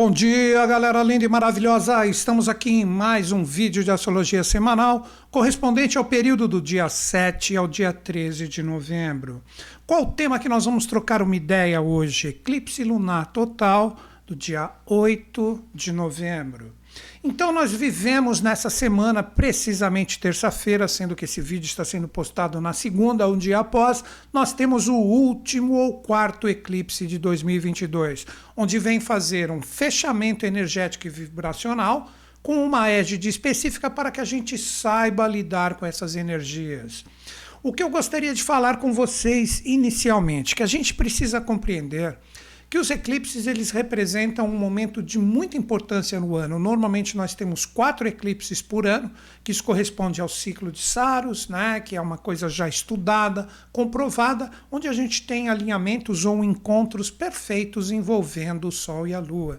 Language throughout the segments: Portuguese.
Bom dia, galera linda e maravilhosa! Estamos aqui em mais um vídeo de astrologia semanal, correspondente ao período do dia 7 ao dia 13 de novembro. Qual o tema que nós vamos trocar uma ideia hoje? Eclipse lunar total do dia 8 de novembro. Então, nós vivemos nessa semana, precisamente terça-feira, sendo que esse vídeo está sendo postado na segunda, um dia após, nós temos o último ou quarto eclipse de 2022, onde vem fazer um fechamento energético e vibracional com uma égide específica para que a gente saiba lidar com essas energias. O que eu gostaria de falar com vocês inicialmente, que a gente precisa compreender que os eclipses eles representam um momento de muita importância no ano. Normalmente nós temos quatro eclipses por ano, que isso corresponde ao ciclo de Saros, né, que é uma coisa já estudada, comprovada, onde a gente tem alinhamentos ou encontros perfeitos envolvendo o Sol e a Lua.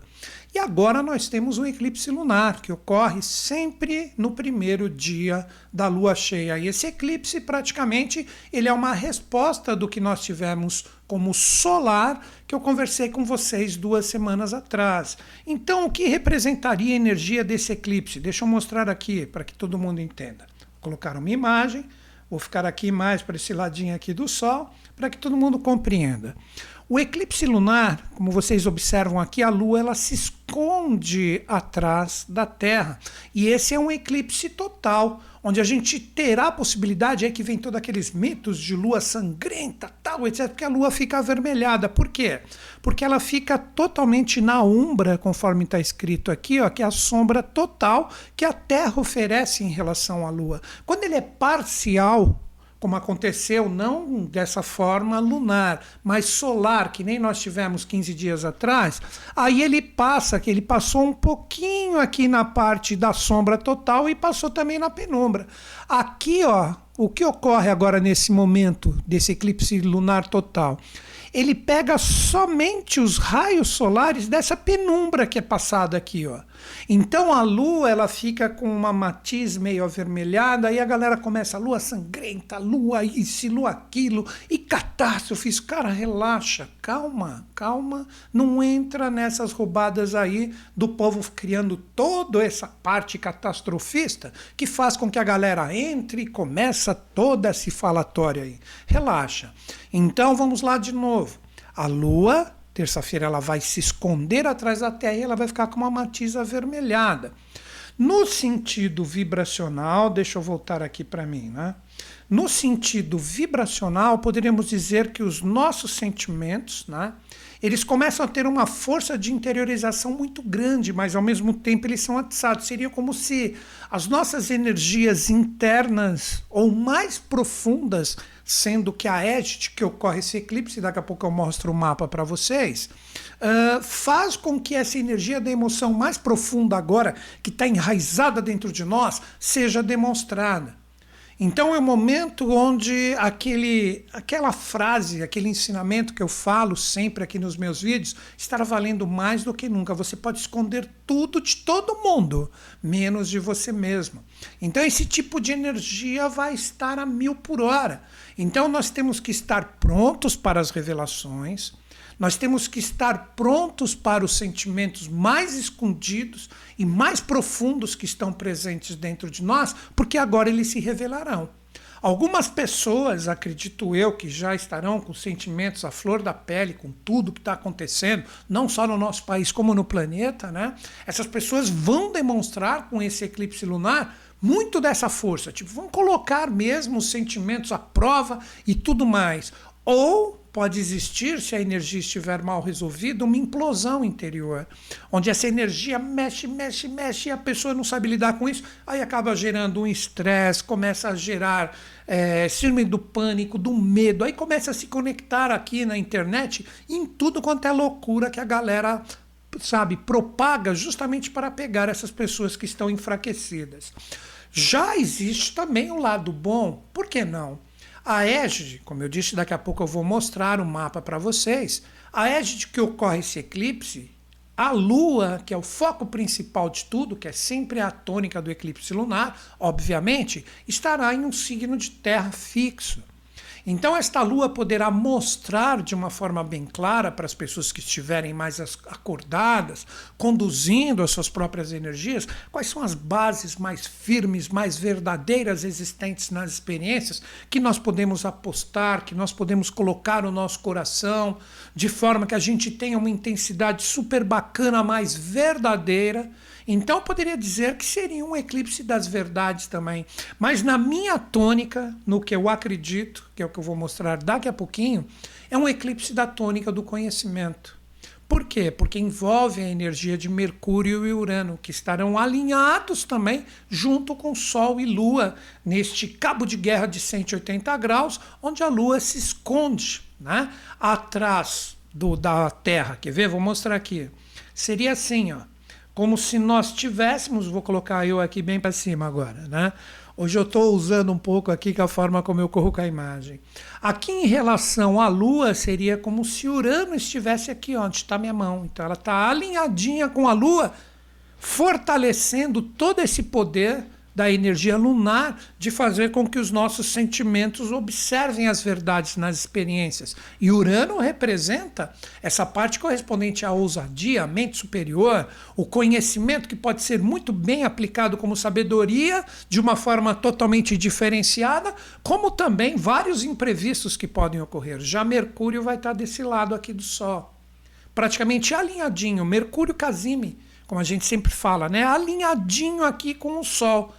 E agora nós temos o eclipse lunar, que ocorre sempre no primeiro dia da lua cheia. E esse eclipse, praticamente, ele é uma resposta do que nós tivemos como solar, que eu conversei com vocês duas semanas atrás. Então, o que representaria a energia desse eclipse? Deixa eu mostrar aqui para que todo mundo entenda. Vou colocar uma imagem, vou ficar aqui mais para esse ladinho aqui do Sol, para que todo mundo compreenda. O eclipse lunar, como vocês observam aqui, a Lua ela se esconde atrás da Terra. E esse é um eclipse total, onde a gente terá a possibilidade, aí que vem todos aqueles mitos de lua sangrenta, tal, etc., porque a lua fica avermelhada. Por quê? Porque ela fica totalmente na umbra, conforme está escrito aqui, ó, que é a sombra total que a Terra oferece em relação à lua. Quando ele é parcial, como aconteceu não dessa forma lunar, mas solar, que nem nós tivemos 15 dias atrás, aí ele passa, que ele passou um pouquinho aqui na parte da sombra total e passou também na penumbra. Aqui, ó, o que ocorre agora nesse momento desse eclipse lunar total? Ele pega somente os raios solares dessa penumbra que é passada aqui, ó. Então a lua ela fica com uma matiz meio avermelhada e a galera começa a lua sangrenta, lua isso, lua aquilo e catástrofes. Cara, relaxa, calma, calma, não entra nessas roubadas aí do povo criando toda essa parte catastrofista que faz com que a galera entre e começa toda esse falatório aí. Relaxa. Então vamos lá de novo. A lua Terça-feira ela vai se esconder atrás da Terra e ela vai ficar com uma matiz avermelhada. No sentido vibracional, deixa eu voltar aqui para mim, né? No sentido vibracional, poderíamos dizer que os nossos sentimentos, né? Eles começam a ter uma força de interiorização muito grande, mas ao mesmo tempo eles são atiçados. Seria como se as nossas energias internas ou mais profundas sendo que a égide que ocorre esse eclipse, daqui a pouco eu mostro o mapa para vocês, uh, faz com que essa energia da emoção mais profunda agora, que está enraizada dentro de nós, seja demonstrada. Então é o momento onde aquele, aquela frase, aquele ensinamento que eu falo sempre aqui nos meus vídeos estará valendo mais do que nunca. Você pode esconder tudo de todo mundo, menos de você mesmo. Então esse tipo de energia vai estar a mil por hora. Então nós temos que estar prontos para as revelações nós temos que estar prontos para os sentimentos mais escondidos e mais profundos que estão presentes dentro de nós, porque agora eles se revelarão. Algumas pessoas, acredito eu, que já estarão com sentimentos à flor da pele, com tudo que está acontecendo, não só no nosso país, como no planeta, né? Essas pessoas vão demonstrar com esse eclipse lunar muito dessa força. Tipo, vão colocar mesmo os sentimentos à prova e tudo mais. Ou pode existir, se a energia estiver mal resolvida, uma implosão interior, onde essa energia mexe, mexe, mexe e a pessoa não sabe lidar com isso, aí acaba gerando um estresse, começa a gerar é, síndrome do pânico, do medo, aí começa a se conectar aqui na internet em tudo quanto é loucura que a galera sabe, propaga justamente para pegar essas pessoas que estão enfraquecidas. Já existe também um lado bom, por que não? A égide, como eu disse, daqui a pouco eu vou mostrar o um mapa para vocês. A égide que ocorre esse eclipse, a Lua, que é o foco principal de tudo, que é sempre a tônica do eclipse lunar, obviamente, estará em um signo de terra fixo. Então, esta lua poderá mostrar de uma forma bem clara para as pessoas que estiverem mais acordadas, conduzindo as suas próprias energias, quais são as bases mais firmes, mais verdadeiras existentes nas experiências que nós podemos apostar, que nós podemos colocar no nosso coração, de forma que a gente tenha uma intensidade super bacana, mais verdadeira então poderia dizer que seria um eclipse das verdades também. Mas na minha tônica, no que eu acredito, que é o que eu vou mostrar daqui a pouquinho, é um eclipse da tônica do conhecimento. Por quê? Porque envolve a energia de Mercúrio e Urano, que estarão alinhados também junto com Sol e Lua, neste cabo de guerra de 180 graus, onde a Lua se esconde né? atrás do, da Terra. Quer ver? Vou mostrar aqui. Seria assim, ó como se nós tivéssemos, vou colocar eu aqui bem para cima agora, né? Hoje eu estou usando um pouco aqui com a forma como eu corro com a imagem. Aqui em relação à Lua, seria como se Urano estivesse aqui onde está minha mão. Então ela está alinhadinha com a Lua, fortalecendo todo esse poder da energia lunar de fazer com que os nossos sentimentos observem as verdades nas experiências. E Urano representa essa parte correspondente à ousadia, à mente superior, o conhecimento que pode ser muito bem aplicado como sabedoria de uma forma totalmente diferenciada, como também vários imprevistos que podem ocorrer. Já Mercúrio vai estar desse lado aqui do Sol. Praticamente alinhadinho, Mercúrio Casime, como a gente sempre fala, né? Alinhadinho aqui com o Sol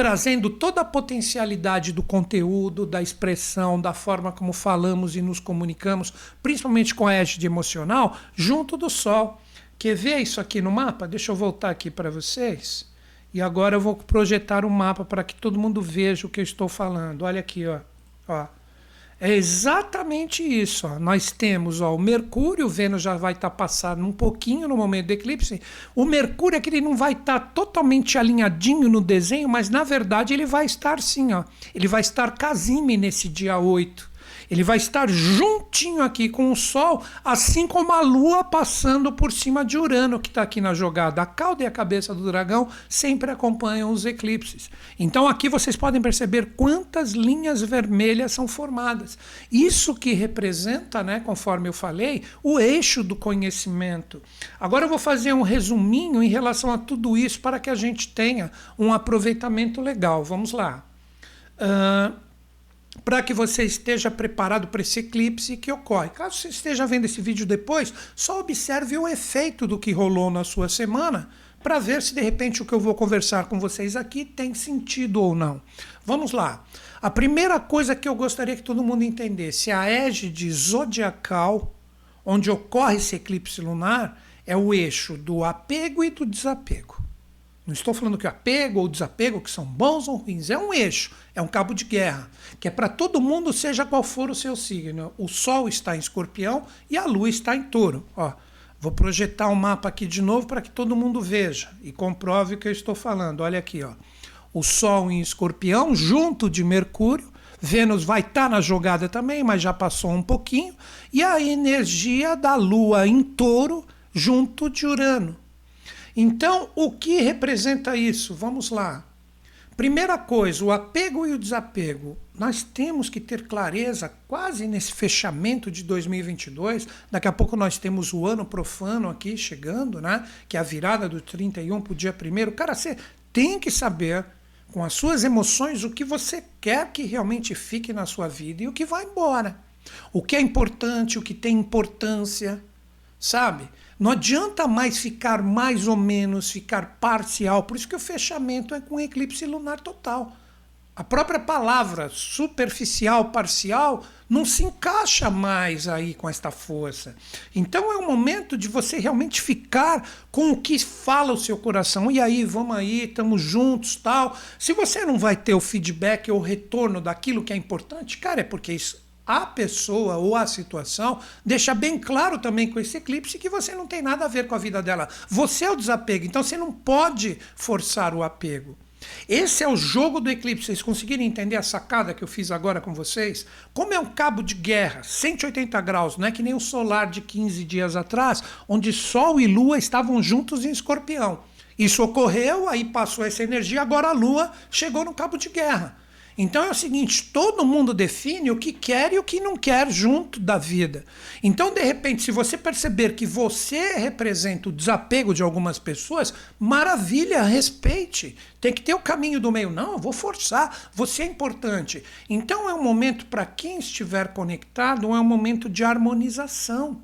trazendo toda a potencialidade do conteúdo, da expressão, da forma como falamos e nos comunicamos, principalmente com a égide emocional, junto do Sol. Quer ver isso aqui no mapa? Deixa eu voltar aqui para vocês. E agora eu vou projetar o um mapa para que todo mundo veja o que eu estou falando. Olha aqui, ó. ó. É exatamente isso. Ó. Nós temos ó, o Mercúrio, o Vênus já vai estar tá passando um pouquinho no momento do eclipse. O Mercúrio é que ele não vai estar tá totalmente alinhadinho no desenho, mas na verdade ele vai estar sim. Ó. Ele vai estar casime nesse dia 8. Ele vai estar juntinho aqui com o Sol, assim como a Lua passando por cima de Urano, que está aqui na jogada. A cauda e a cabeça do dragão sempre acompanham os eclipses. Então aqui vocês podem perceber quantas linhas vermelhas são formadas. Isso que representa, né, conforme eu falei, o eixo do conhecimento. Agora eu vou fazer um resuminho em relação a tudo isso para que a gente tenha um aproveitamento legal. Vamos lá. Uh, para que você esteja preparado para esse eclipse que ocorre. Caso você esteja vendo esse vídeo depois, só observe o efeito do que rolou na sua semana para ver se de repente o que eu vou conversar com vocês aqui tem sentido ou não. Vamos lá. A primeira coisa que eu gostaria que todo mundo entendesse, a égide zodiacal, onde ocorre esse eclipse lunar, é o eixo do apego e do desapego. Não estou falando que o apego ou desapego, que são bons ou ruins, é um eixo, é um cabo de guerra, que é para todo mundo, seja qual for o seu signo. O Sol está em escorpião e a Lua está em touro. Ó, vou projetar o um mapa aqui de novo para que todo mundo veja e comprove o que eu estou falando. Olha aqui, ó. O Sol em escorpião, junto de Mercúrio. Vênus vai estar tá na jogada também, mas já passou um pouquinho. E a energia da Lua em touro, junto de Urano. Então, o que representa isso? Vamos lá. Primeira coisa, o apego e o desapego. Nós temos que ter clareza, quase nesse fechamento de 2022. Daqui a pouco nós temos o ano profano aqui chegando, né? Que é a virada do 31 para o dia 1. Cara, você tem que saber, com as suas emoções, o que você quer que realmente fique na sua vida e o que vai embora. O que é importante, o que tem importância, sabe? Não adianta mais ficar mais ou menos, ficar parcial. Por isso que o fechamento é com eclipse lunar total. A própria palavra superficial, parcial, não se encaixa mais aí com esta força. Então é o momento de você realmente ficar com o que fala o seu coração. E aí, vamos aí, estamos juntos, tal. Se você não vai ter o feedback ou o retorno daquilo que é importante, cara, é porque isso a pessoa ou a situação deixa bem claro também com esse eclipse que você não tem nada a ver com a vida dela. Você é o desapego, então você não pode forçar o apego. Esse é o jogo do eclipse. Vocês conseguirem entender a sacada que eu fiz agora com vocês? Como é um cabo de guerra, 180 graus, não é que nem o solar de 15 dias atrás, onde Sol e Lua estavam juntos em escorpião. Isso ocorreu, aí passou essa energia, agora a Lua chegou no cabo de guerra. Então é o seguinte: todo mundo define o que quer e o que não quer junto da vida. Então, de repente, se você perceber que você representa o desapego de algumas pessoas, maravilha, respeite. Tem que ter o caminho do meio. Não, eu vou forçar, você é importante. Então é um momento para quem estiver conectado, é um momento de harmonização.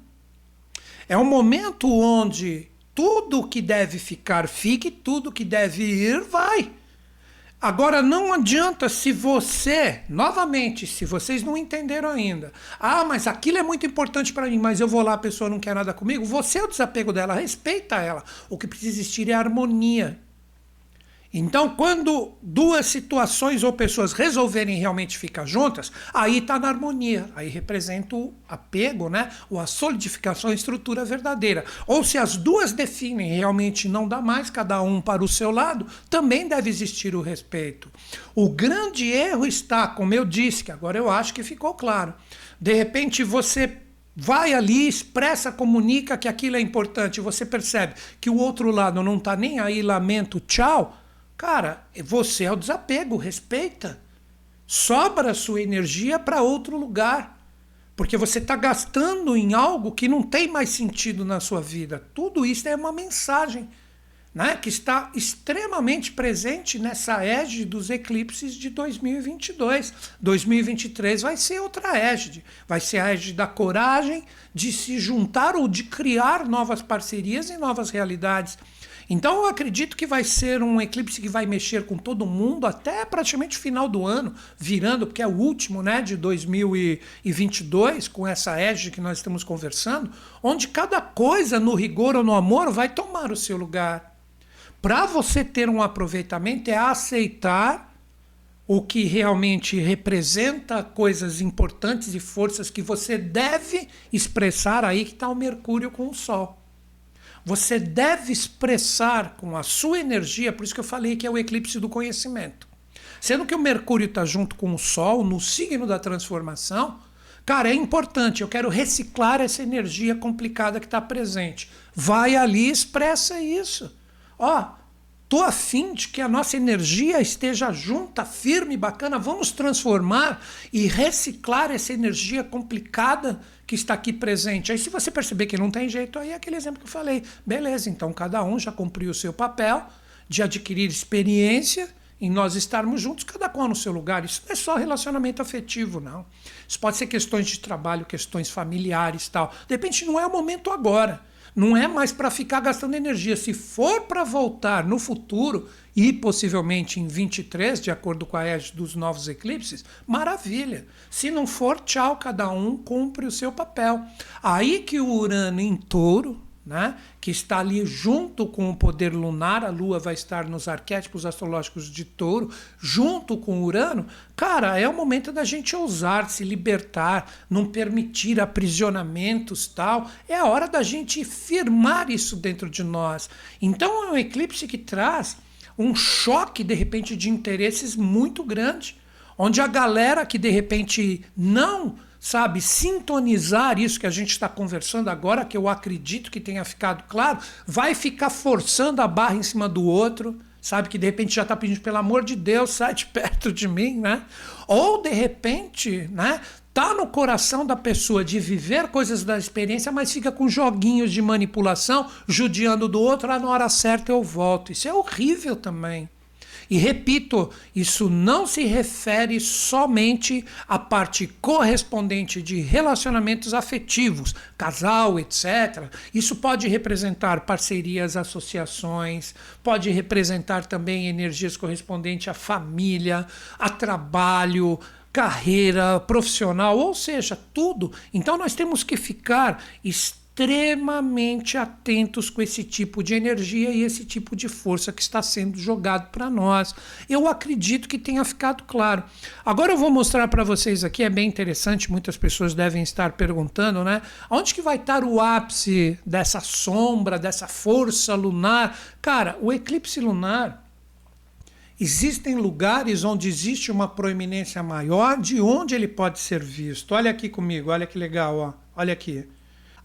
É um momento onde tudo que deve ficar fique, tudo que deve ir vai. Agora, não adianta se você, novamente, se vocês não entenderam ainda, ah, mas aquilo é muito importante para mim, mas eu vou lá, a pessoa não quer nada comigo, você é o desapego dela, respeita ela. O que precisa existir é harmonia. Então, quando duas situações ou pessoas resolverem realmente ficar juntas, aí está na harmonia, aí representa o apego, né? ou a solidificação, a estrutura verdadeira. Ou se as duas definem realmente não dá mais, cada um para o seu lado, também deve existir o respeito. O grande erro está, como eu disse, que agora eu acho que ficou claro. De repente você vai ali, expressa, comunica que aquilo é importante, você percebe que o outro lado não está nem aí, lamento, tchau Cara, você é o desapego, respeita. Sobra sua energia para outro lugar. Porque você está gastando em algo que não tem mais sentido na sua vida. Tudo isso é uma mensagem né, que está extremamente presente nessa égide dos eclipses de 2022. 2023 vai ser outra égide. Vai ser a égide da coragem de se juntar ou de criar novas parcerias e novas realidades. Então eu acredito que vai ser um eclipse que vai mexer com todo mundo até praticamente o final do ano, virando, porque é o último né, de 2022, com essa égide que nós estamos conversando, onde cada coisa, no rigor ou no amor, vai tomar o seu lugar. Para você ter um aproveitamento, é aceitar o que realmente representa coisas importantes e forças que você deve expressar aí que está o Mercúrio com o Sol. Você deve expressar com a sua energia, por isso que eu falei que é o eclipse do conhecimento. Sendo que o Mercúrio está junto com o Sol, no signo da transformação, cara, é importante, eu quero reciclar essa energia complicada que está presente. Vai ali e expressa isso. Ó, Tô afim de que a nossa energia esteja junta, firme, bacana. Vamos transformar e reciclar essa energia complicada que está aqui presente. Aí, se você perceber que não tem jeito, aí é aquele exemplo que eu falei. Beleza, então cada um já cumpriu o seu papel de adquirir experiência em nós estarmos juntos, cada qual no seu lugar. Isso não é só relacionamento afetivo, não. Isso pode ser questões de trabalho, questões familiares tal. De repente, não é o momento agora. Não é mais para ficar gastando energia. Se for para voltar no futuro e possivelmente em 23, de acordo com a égide dos novos eclipses, maravilha. Se não for, tchau, cada um cumpre o seu papel. Aí que o Urano em touro, né, que está ali junto com o poder lunar, a Lua vai estar nos arquétipos astrológicos de touro, junto com Urano, cara, é o momento da gente ousar, se libertar, não permitir aprisionamentos tal. É a hora da gente firmar isso dentro de nós. Então é um eclipse que traz um choque, de repente, de interesses muito grande, onde a galera que de repente não sabe, sintonizar isso que a gente está conversando agora, que eu acredito que tenha ficado claro, vai ficar forçando a barra em cima do outro, sabe, que de repente já está pedindo, pelo amor de Deus, sai de perto de mim, né? Ou de repente, né? Tá no coração da pessoa de viver coisas da experiência, mas fica com joguinhos de manipulação, judiando do outro, ah, na hora certa eu volto. Isso é horrível também. E repito, isso não se refere somente à parte correspondente de relacionamentos afetivos, casal, etc. Isso pode representar parcerias, associações, pode representar também energias correspondentes à família, a trabalho, carreira profissional, ou seja, tudo. Então nós temos que ficar atentos com esse tipo de energia e esse tipo de força que está sendo jogado para nós. Eu acredito que tenha ficado claro. Agora eu vou mostrar para vocês aqui, é bem interessante, muitas pessoas devem estar perguntando, né? Onde que vai estar o ápice dessa sombra, dessa força lunar? Cara, o eclipse lunar Existem lugares onde existe uma proeminência maior de onde ele pode ser visto. Olha aqui comigo, olha que legal, ó. olha aqui.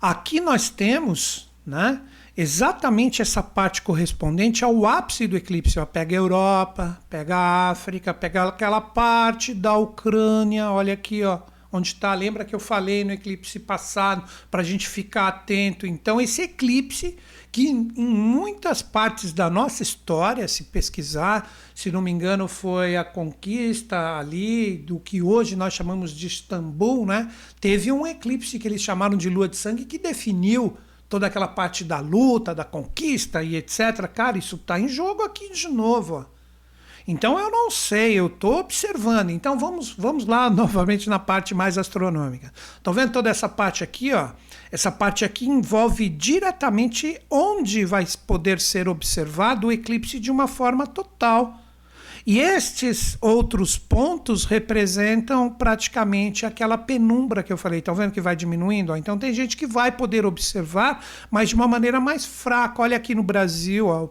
Aqui nós temos né, exatamente essa parte correspondente ao ápice do eclipse. Ó, pega a Europa, pega a África, pega aquela parte da Ucrânia, olha aqui, ó, onde está. Lembra que eu falei no eclipse passado para a gente ficar atento? Então, esse eclipse, que em muitas partes da nossa história, se pesquisar, se não me engano, foi a conquista ali do que hoje nós chamamos de Istambul, né? Teve um eclipse que eles chamaram de lua de sangue que definiu toda aquela parte da luta, da conquista e etc. Cara, isso está em jogo aqui de novo. Ó. Então eu não sei, eu estou observando. Então vamos, vamos lá novamente na parte mais astronômica. Estão vendo toda essa parte aqui? Ó? Essa parte aqui envolve diretamente onde vai poder ser observado o eclipse de uma forma total. E estes outros pontos representam praticamente aquela penumbra que eu falei. Estão vendo que vai diminuindo? Então tem gente que vai poder observar, mas de uma maneira mais fraca. Olha aqui no Brasil, ó,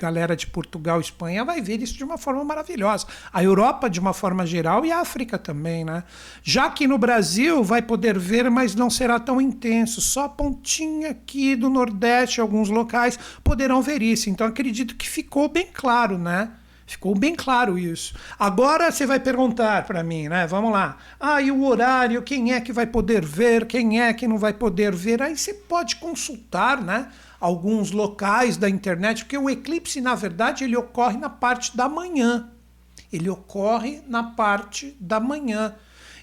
galera de Portugal, Espanha, vai ver isso de uma forma maravilhosa. A Europa, de uma forma geral, e a África também, né? Já que no Brasil vai poder ver, mas não será tão intenso. Só a pontinha aqui do Nordeste, alguns locais, poderão ver isso. Então acredito que ficou bem claro, né? Ficou bem claro isso. Agora você vai perguntar para mim, né? Vamos lá. Ah, e o horário? Quem é que vai poder ver? Quem é que não vai poder ver? Aí você pode consultar, né? Alguns locais da internet, porque o eclipse, na verdade, ele ocorre na parte da manhã. Ele ocorre na parte da manhã.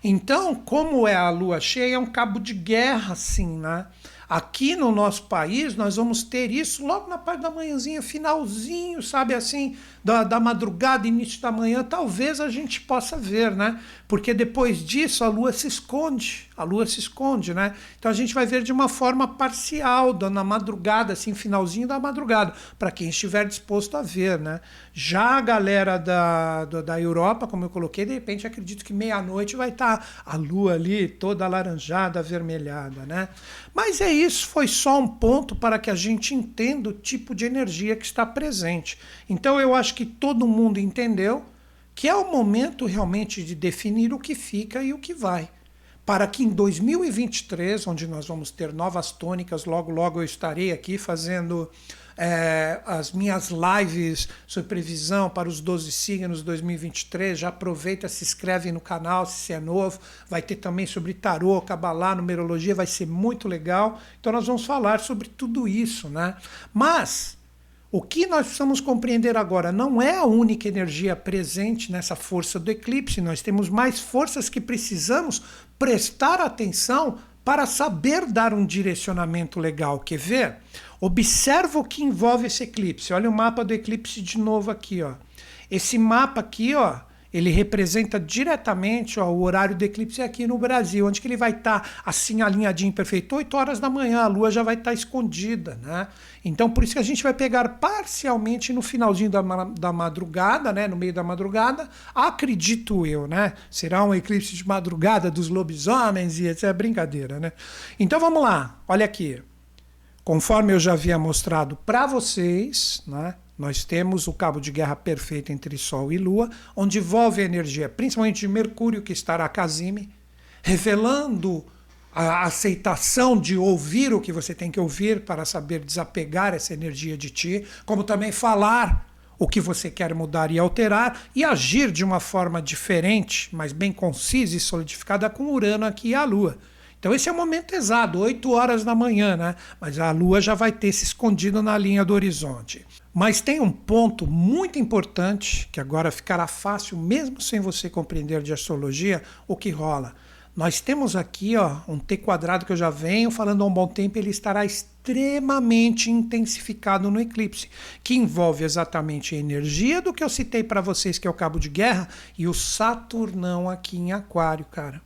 Então, como é a lua cheia, é um cabo de guerra, assim, né? Aqui no nosso país, nós vamos ter isso logo na parte da manhãzinha, finalzinho, sabe assim, da, da madrugada, início da manhã, talvez a gente possa ver, né? Porque depois disso a lua se esconde, a lua se esconde, né? Então a gente vai ver de uma forma parcial, na madrugada, assim, finalzinho da madrugada, para quem estiver disposto a ver, né? Já a galera da, da, da Europa, como eu coloquei, de repente acredito que meia-noite vai estar tá a lua ali toda alaranjada, avermelhada, né? Mas é isso, foi só um ponto para que a gente entenda o tipo de energia que está presente. Então eu acho que todo mundo entendeu que é o momento realmente de definir o que fica e o que vai. Para que em 2023, onde nós vamos ter novas tônicas, logo logo eu estarei aqui fazendo é, as minhas lives sobre previsão para os 12 signos 2023. Já aproveita, se inscreve no canal se é novo. Vai ter também sobre tarô, cabalá, numerologia, vai ser muito legal. Então nós vamos falar sobre tudo isso, né? Mas o que nós precisamos compreender agora não é a única energia presente nessa força do eclipse, nós temos mais forças que precisamos prestar atenção para saber dar um direcionamento legal. Quer ver? Observa o que envolve esse eclipse. Olha o mapa do eclipse de novo aqui, ó. Esse mapa aqui, ó, ele representa diretamente ó, o horário do eclipse aqui no Brasil, onde que ele vai estar tá, assim alinhadinho perfeito, 8 horas da manhã, a lua já vai estar tá escondida, né? Então por isso que a gente vai pegar parcialmente no finalzinho da, da madrugada, né, no meio da madrugada, acredito eu, né? Será um eclipse de madrugada dos lobisomens e etc, é brincadeira, né? Então vamos lá. Olha aqui. Conforme eu já havia mostrado para vocês, né, nós temos o cabo de guerra perfeito entre Sol e Lua, onde envolve a energia principalmente de Mercúrio, que estará casime, revelando a aceitação de ouvir o que você tem que ouvir para saber desapegar essa energia de ti, como também falar o que você quer mudar e alterar e agir de uma forma diferente, mas bem concisa e solidificada com Urano aqui e a Lua. Então esse é o momento exato, 8 horas da manhã, né? Mas a Lua já vai ter se escondido na linha do horizonte. Mas tem um ponto muito importante que agora ficará fácil, mesmo sem você compreender de astrologia, o que rola. Nós temos aqui ó, um T quadrado que eu já venho falando há um bom tempo, ele estará extremamente intensificado no eclipse, que envolve exatamente a energia do que eu citei para vocês, que é o cabo de guerra, e o Saturnão aqui em Aquário, cara.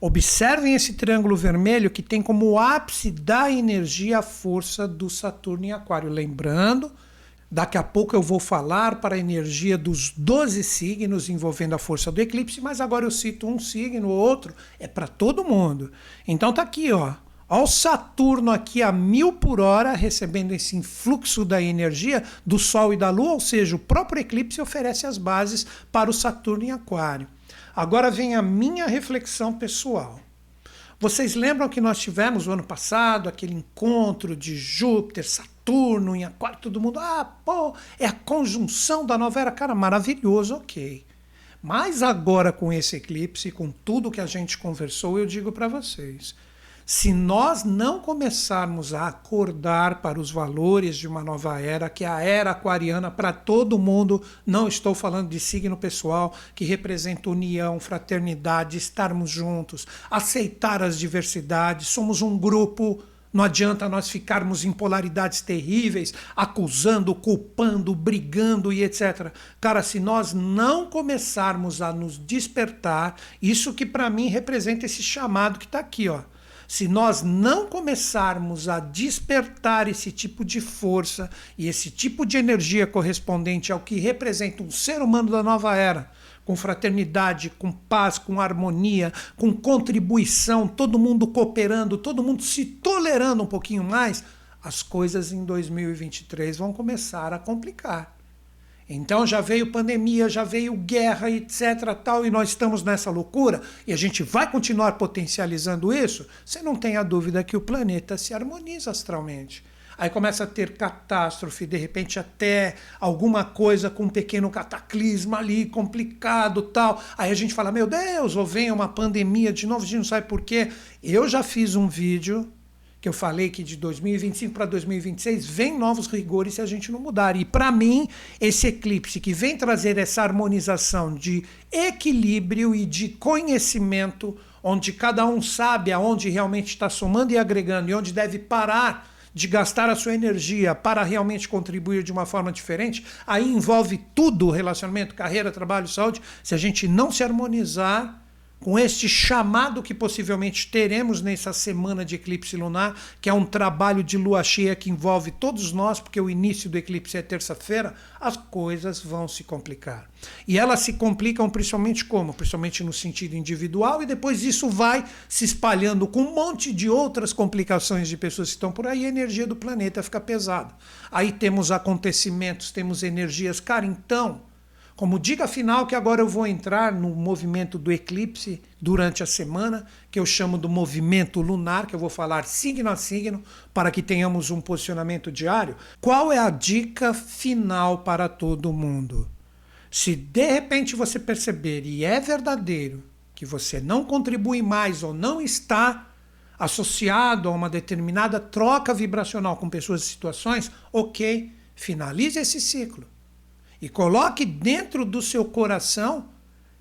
Observem esse triângulo vermelho que tem como ápice da energia a força do Saturno em Aquário. Lembrando, daqui a pouco eu vou falar para a energia dos 12 signos envolvendo a força do eclipse, mas agora eu cito um signo, outro é para todo mundo. Então tá aqui, ó. Olha o Saturno aqui a mil por hora, recebendo esse influxo da energia do Sol e da Lua, ou seja, o próprio eclipse oferece as bases para o Saturno em Aquário. Agora vem a minha reflexão pessoal. Vocês lembram que nós tivemos o ano passado aquele encontro de Júpiter, Saturno em Aquário, todo mundo, ah, pô, é a conjunção da nova era, cara, maravilhoso, ok. Mas agora com esse eclipse, com tudo que a gente conversou, eu digo para vocês, se nós não começarmos a acordar para os valores de uma nova era, que é a era aquariana para todo mundo, não estou falando de signo pessoal, que representa união, fraternidade, estarmos juntos, aceitar as diversidades, somos um grupo. Não adianta nós ficarmos em polaridades terríveis, acusando, culpando, brigando e etc. Cara, se nós não começarmos a nos despertar, isso que para mim representa esse chamado que está aqui, ó se nós não começarmos a despertar esse tipo de força e esse tipo de energia correspondente ao que representa um ser humano da nova era, com fraternidade, com paz, com harmonia, com contribuição, todo mundo cooperando, todo mundo se tolerando um pouquinho mais, as coisas em 2023 vão começar a complicar. Então já veio pandemia, já veio guerra, etc. tal, e nós estamos nessa loucura e a gente vai continuar potencializando isso. Você não tem a dúvida que o planeta se harmoniza astralmente. Aí começa a ter catástrofe, de repente até alguma coisa com um pequeno cataclisma ali, complicado tal. Aí a gente fala, meu Deus, ou vem uma pandemia de novo, a gente não sabe por quê. Eu já fiz um vídeo que eu falei que de 2025 para 2026 vem novos rigores se a gente não mudar. E para mim, esse eclipse que vem trazer essa harmonização de equilíbrio e de conhecimento, onde cada um sabe aonde realmente está somando e agregando e onde deve parar de gastar a sua energia para realmente contribuir de uma forma diferente, aí envolve tudo, relacionamento, carreira, trabalho, saúde. Se a gente não se harmonizar, com este chamado que possivelmente teremos nessa semana de eclipse lunar, que é um trabalho de lua cheia que envolve todos nós, porque o início do eclipse é terça-feira, as coisas vão se complicar. E elas se complicam principalmente como? Principalmente no sentido individual, e depois isso vai se espalhando com um monte de outras complicações de pessoas que estão por aí, a energia do planeta fica pesada. Aí temos acontecimentos, temos energias. Cara, então como dica final, que agora eu vou entrar no movimento do eclipse durante a semana, que eu chamo do movimento lunar, que eu vou falar signo a signo, para que tenhamos um posicionamento diário. Qual é a dica final para todo mundo? Se de repente você perceber e é verdadeiro que você não contribui mais ou não está associado a uma determinada troca vibracional com pessoas e situações, ok, finalize esse ciclo e coloque dentro do seu coração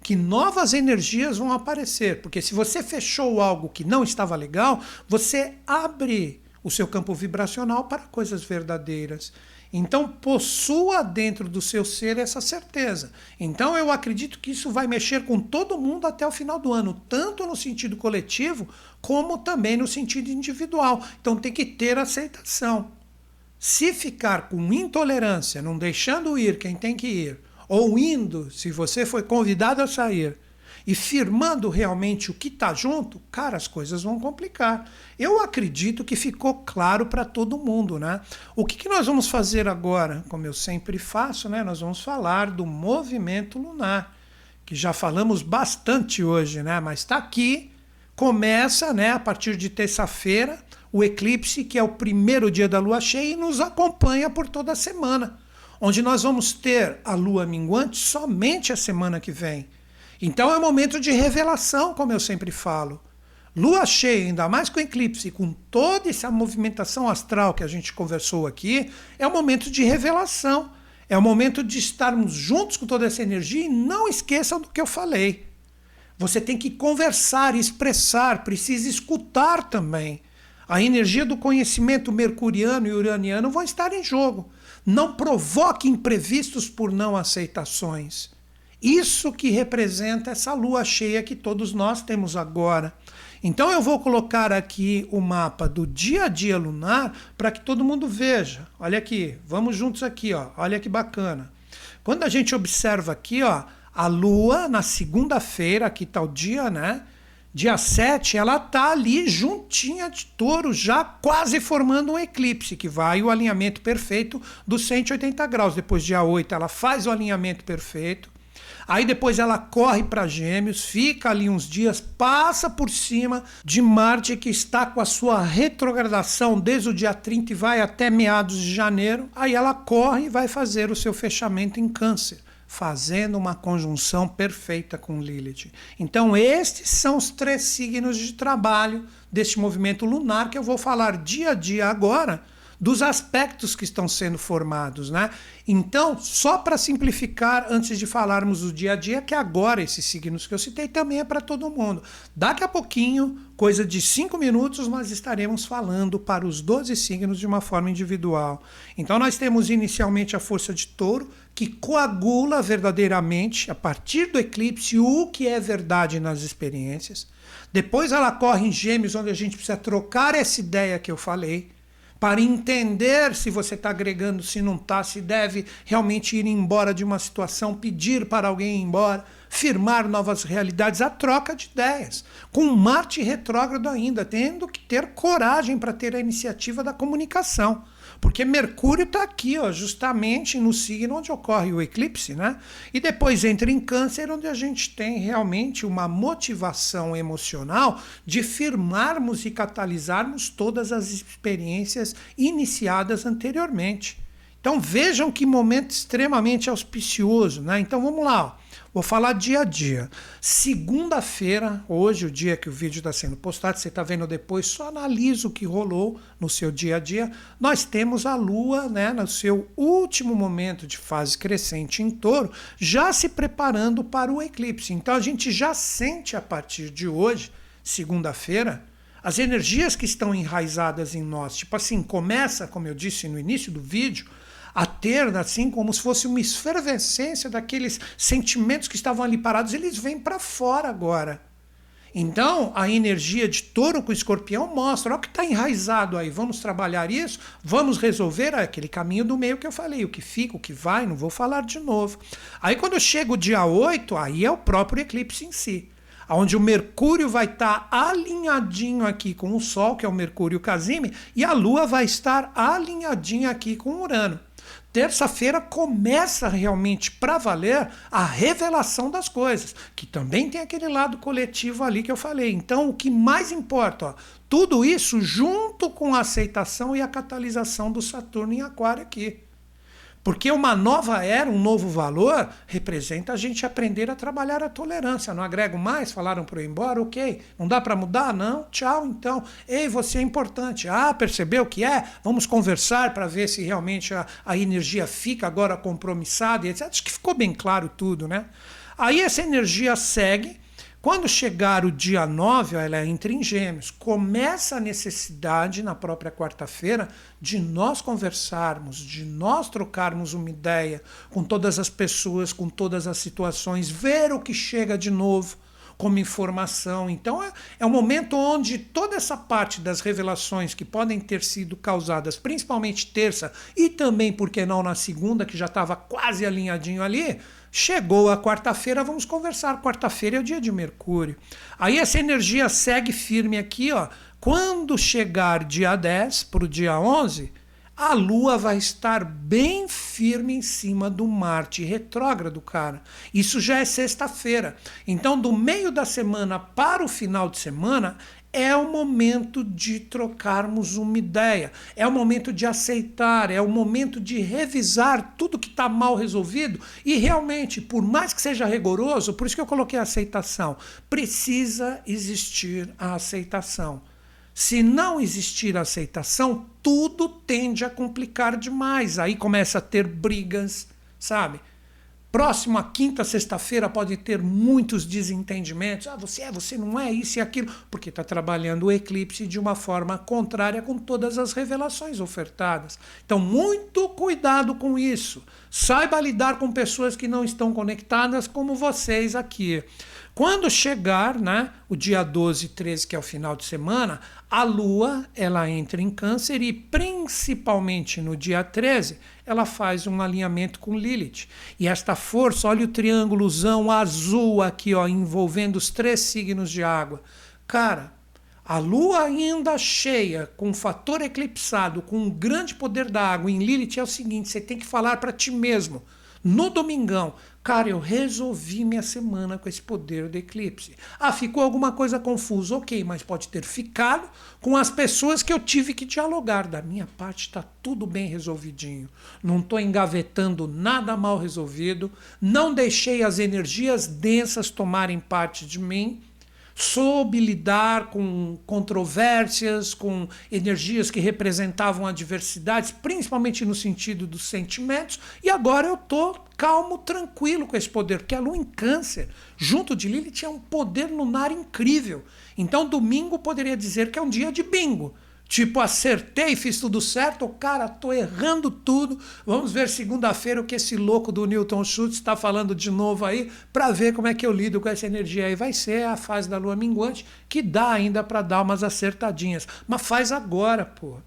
que novas energias vão aparecer. Porque se você fechou algo que não estava legal, você abre o seu campo vibracional para coisas verdadeiras. Então, possua dentro do seu ser essa certeza. Então, eu acredito que isso vai mexer com todo mundo até o final do ano, tanto no sentido coletivo, como também no sentido individual. Então, tem que ter aceitação. Se ficar com intolerância, não deixando ir quem tem que ir, ou indo, se você foi convidado a sair, e firmando realmente o que está junto, cara, as coisas vão complicar. Eu acredito que ficou claro para todo mundo, né? O que, que nós vamos fazer agora? Como eu sempre faço, né? Nós vamos falar do movimento lunar, que já falamos bastante hoje, né? Mas está aqui, começa, né? A partir de terça-feira o eclipse, que é o primeiro dia da lua cheia, e nos acompanha por toda a semana, onde nós vamos ter a lua minguante somente a semana que vem. Então é um momento de revelação, como eu sempre falo. Lua cheia, ainda mais com eclipse, com toda essa movimentação astral que a gente conversou aqui, é um momento de revelação. É o momento de estarmos juntos com toda essa energia e não esqueçam do que eu falei. Você tem que conversar, expressar, precisa escutar também. A energia do conhecimento mercuriano e uraniano vão estar em jogo. Não provoque imprevistos por não aceitações. Isso que representa essa lua cheia que todos nós temos agora. Então eu vou colocar aqui o mapa do dia a dia lunar para que todo mundo veja. Olha aqui, vamos juntos aqui, ó. Olha que bacana. Quando a gente observa aqui, ó, a lua na segunda-feira, aqui está o dia, né? Dia 7, ela está ali juntinha de touro, já quase formando um eclipse, que vai o alinhamento perfeito dos 180 graus. Depois, dia 8, ela faz o alinhamento perfeito. Aí depois ela corre para Gêmeos, fica ali uns dias, passa por cima de Marte que está com a sua retrogradação desde o dia 30 e vai até meados de janeiro. Aí ela corre e vai fazer o seu fechamento em Câncer fazendo uma conjunção perfeita com Lilith. Então, estes são os três signos de trabalho deste movimento lunar que eu vou falar dia a dia agora dos aspectos que estão sendo formados, né? Então, só para simplificar, antes de falarmos do dia a dia, que agora esses signos que eu citei também é para todo mundo. Daqui a pouquinho, coisa de cinco minutos, nós estaremos falando para os 12 signos de uma forma individual. Então, nós temos inicialmente a força de touro, que coagula verdadeiramente, a partir do eclipse, o que é verdade nas experiências. Depois ela corre em gêmeos, onde a gente precisa trocar essa ideia que eu falei para entender se você está agregando, se não está, se deve realmente ir embora de uma situação, pedir para alguém ir embora, firmar novas realidades, a troca de ideias. Com Marte retrógrado ainda, tendo que ter coragem para ter a iniciativa da comunicação. Porque Mercúrio está aqui, ó, justamente no signo onde ocorre o eclipse, né? E depois entra em Câncer, onde a gente tem realmente uma motivação emocional de firmarmos e catalisarmos todas as experiências iniciadas anteriormente. Então vejam que momento extremamente auspicioso, né? Então vamos lá. Ó. Vou falar dia a dia. Segunda-feira, hoje, o dia que o vídeo está sendo postado, você está vendo depois, só analisa o que rolou no seu dia a dia. Nós temos a Lua, né, no seu último momento de fase crescente em touro, já se preparando para o eclipse. Então a gente já sente a partir de hoje, segunda-feira, as energias que estão enraizadas em nós. Tipo assim, começa, como eu disse no início do vídeo, a ter, assim, como se fosse uma efervescência daqueles sentimentos que estavam ali parados, eles vêm para fora agora. Então, a energia de touro com escorpião mostra, olha o que está enraizado aí, vamos trabalhar isso, vamos resolver aquele caminho do meio que eu falei, o que fica, o que vai, não vou falar de novo. Aí quando chega o dia 8, aí é o próprio eclipse em si, onde o Mercúrio vai estar tá alinhadinho aqui com o Sol, que é o Mercúrio Casime, e a Lua vai estar alinhadinha aqui com o Urano terça-feira começa realmente para valer a revelação das coisas, que também tem aquele lado coletivo ali que eu falei. Então, o que mais importa, ó, tudo isso junto com a aceitação e a catalisação do Saturno em Aquário aqui. Porque uma nova era, um novo valor, representa a gente aprender a trabalhar a tolerância. Não agrego mais? Falaram para eu ir embora? Ok. Não dá para mudar? Não? Tchau, então. Ei, você é importante. Ah, percebeu o que é? Vamos conversar para ver se realmente a, a energia fica agora compromissada e etc. Acho que ficou bem claro tudo, né? Aí essa energia segue quando chegar o dia 9, ela entra em gêmeos. Começa a necessidade, na própria quarta-feira, de nós conversarmos, de nós trocarmos uma ideia com todas as pessoas, com todas as situações, ver o que chega de novo como informação. Então é, é um momento onde toda essa parte das revelações que podem ter sido causadas, principalmente terça e também, por que não, na segunda, que já estava quase alinhadinho ali, Chegou a quarta-feira, vamos conversar. Quarta-feira é o dia de Mercúrio. Aí essa energia segue firme aqui, ó. Quando chegar dia 10 para o dia 11, a Lua vai estar bem firme em cima do Marte retrógrado, cara. Isso já é sexta-feira. Então, do meio da semana para o final de semana, é o momento de trocarmos uma ideia, é o momento de aceitar, é o momento de revisar tudo que está mal resolvido e realmente, por mais que seja rigoroso, por isso que eu coloquei a aceitação, precisa existir a aceitação. Se não existir a aceitação, tudo tende a complicar demais. Aí começa a ter brigas, sabe? Próximo a quinta, sexta-feira pode ter muitos desentendimentos. Ah, você é, você não é, isso e aquilo, porque está trabalhando o eclipse de uma forma contrária com todas as revelações ofertadas. Então, muito cuidado com isso. Saiba lidar com pessoas que não estão conectadas como vocês aqui. Quando chegar né, o dia 12 e 13, que é o final de semana, a Lua ela entra em câncer e principalmente no dia 13 ela faz um alinhamento com Lilith. E esta força, olha o triângulozão azul aqui, ó, envolvendo os três signos de água. Cara, a Lua ainda cheia, com um fator eclipsado, com um grande poder da água em Lilith é o seguinte: você tem que falar para ti mesmo no domingão. Cara, eu resolvi minha semana com esse poder do eclipse. Ah, ficou alguma coisa confusa? Ok, mas pode ter ficado com as pessoas que eu tive que dialogar. Da minha parte, está tudo bem resolvidinho. Não estou engavetando nada mal resolvido. Não deixei as energias densas tomarem parte de mim soube lidar com controvérsias, com energias que representavam adversidades, principalmente no sentido dos sentimentos, e agora eu estou calmo, tranquilo com esse poder, porque a lua em câncer, junto de Lilith, tinha um poder lunar incrível. Então, domingo poderia dizer que é um dia de bingo. Tipo, acertei, fiz tudo certo, cara, tô errando tudo. Vamos ver segunda-feira o que esse louco do Newton Schultz está falando de novo aí, para ver como é que eu lido com essa energia aí. Vai ser a fase da lua minguante, que dá ainda para dar umas acertadinhas. Mas faz agora, pô.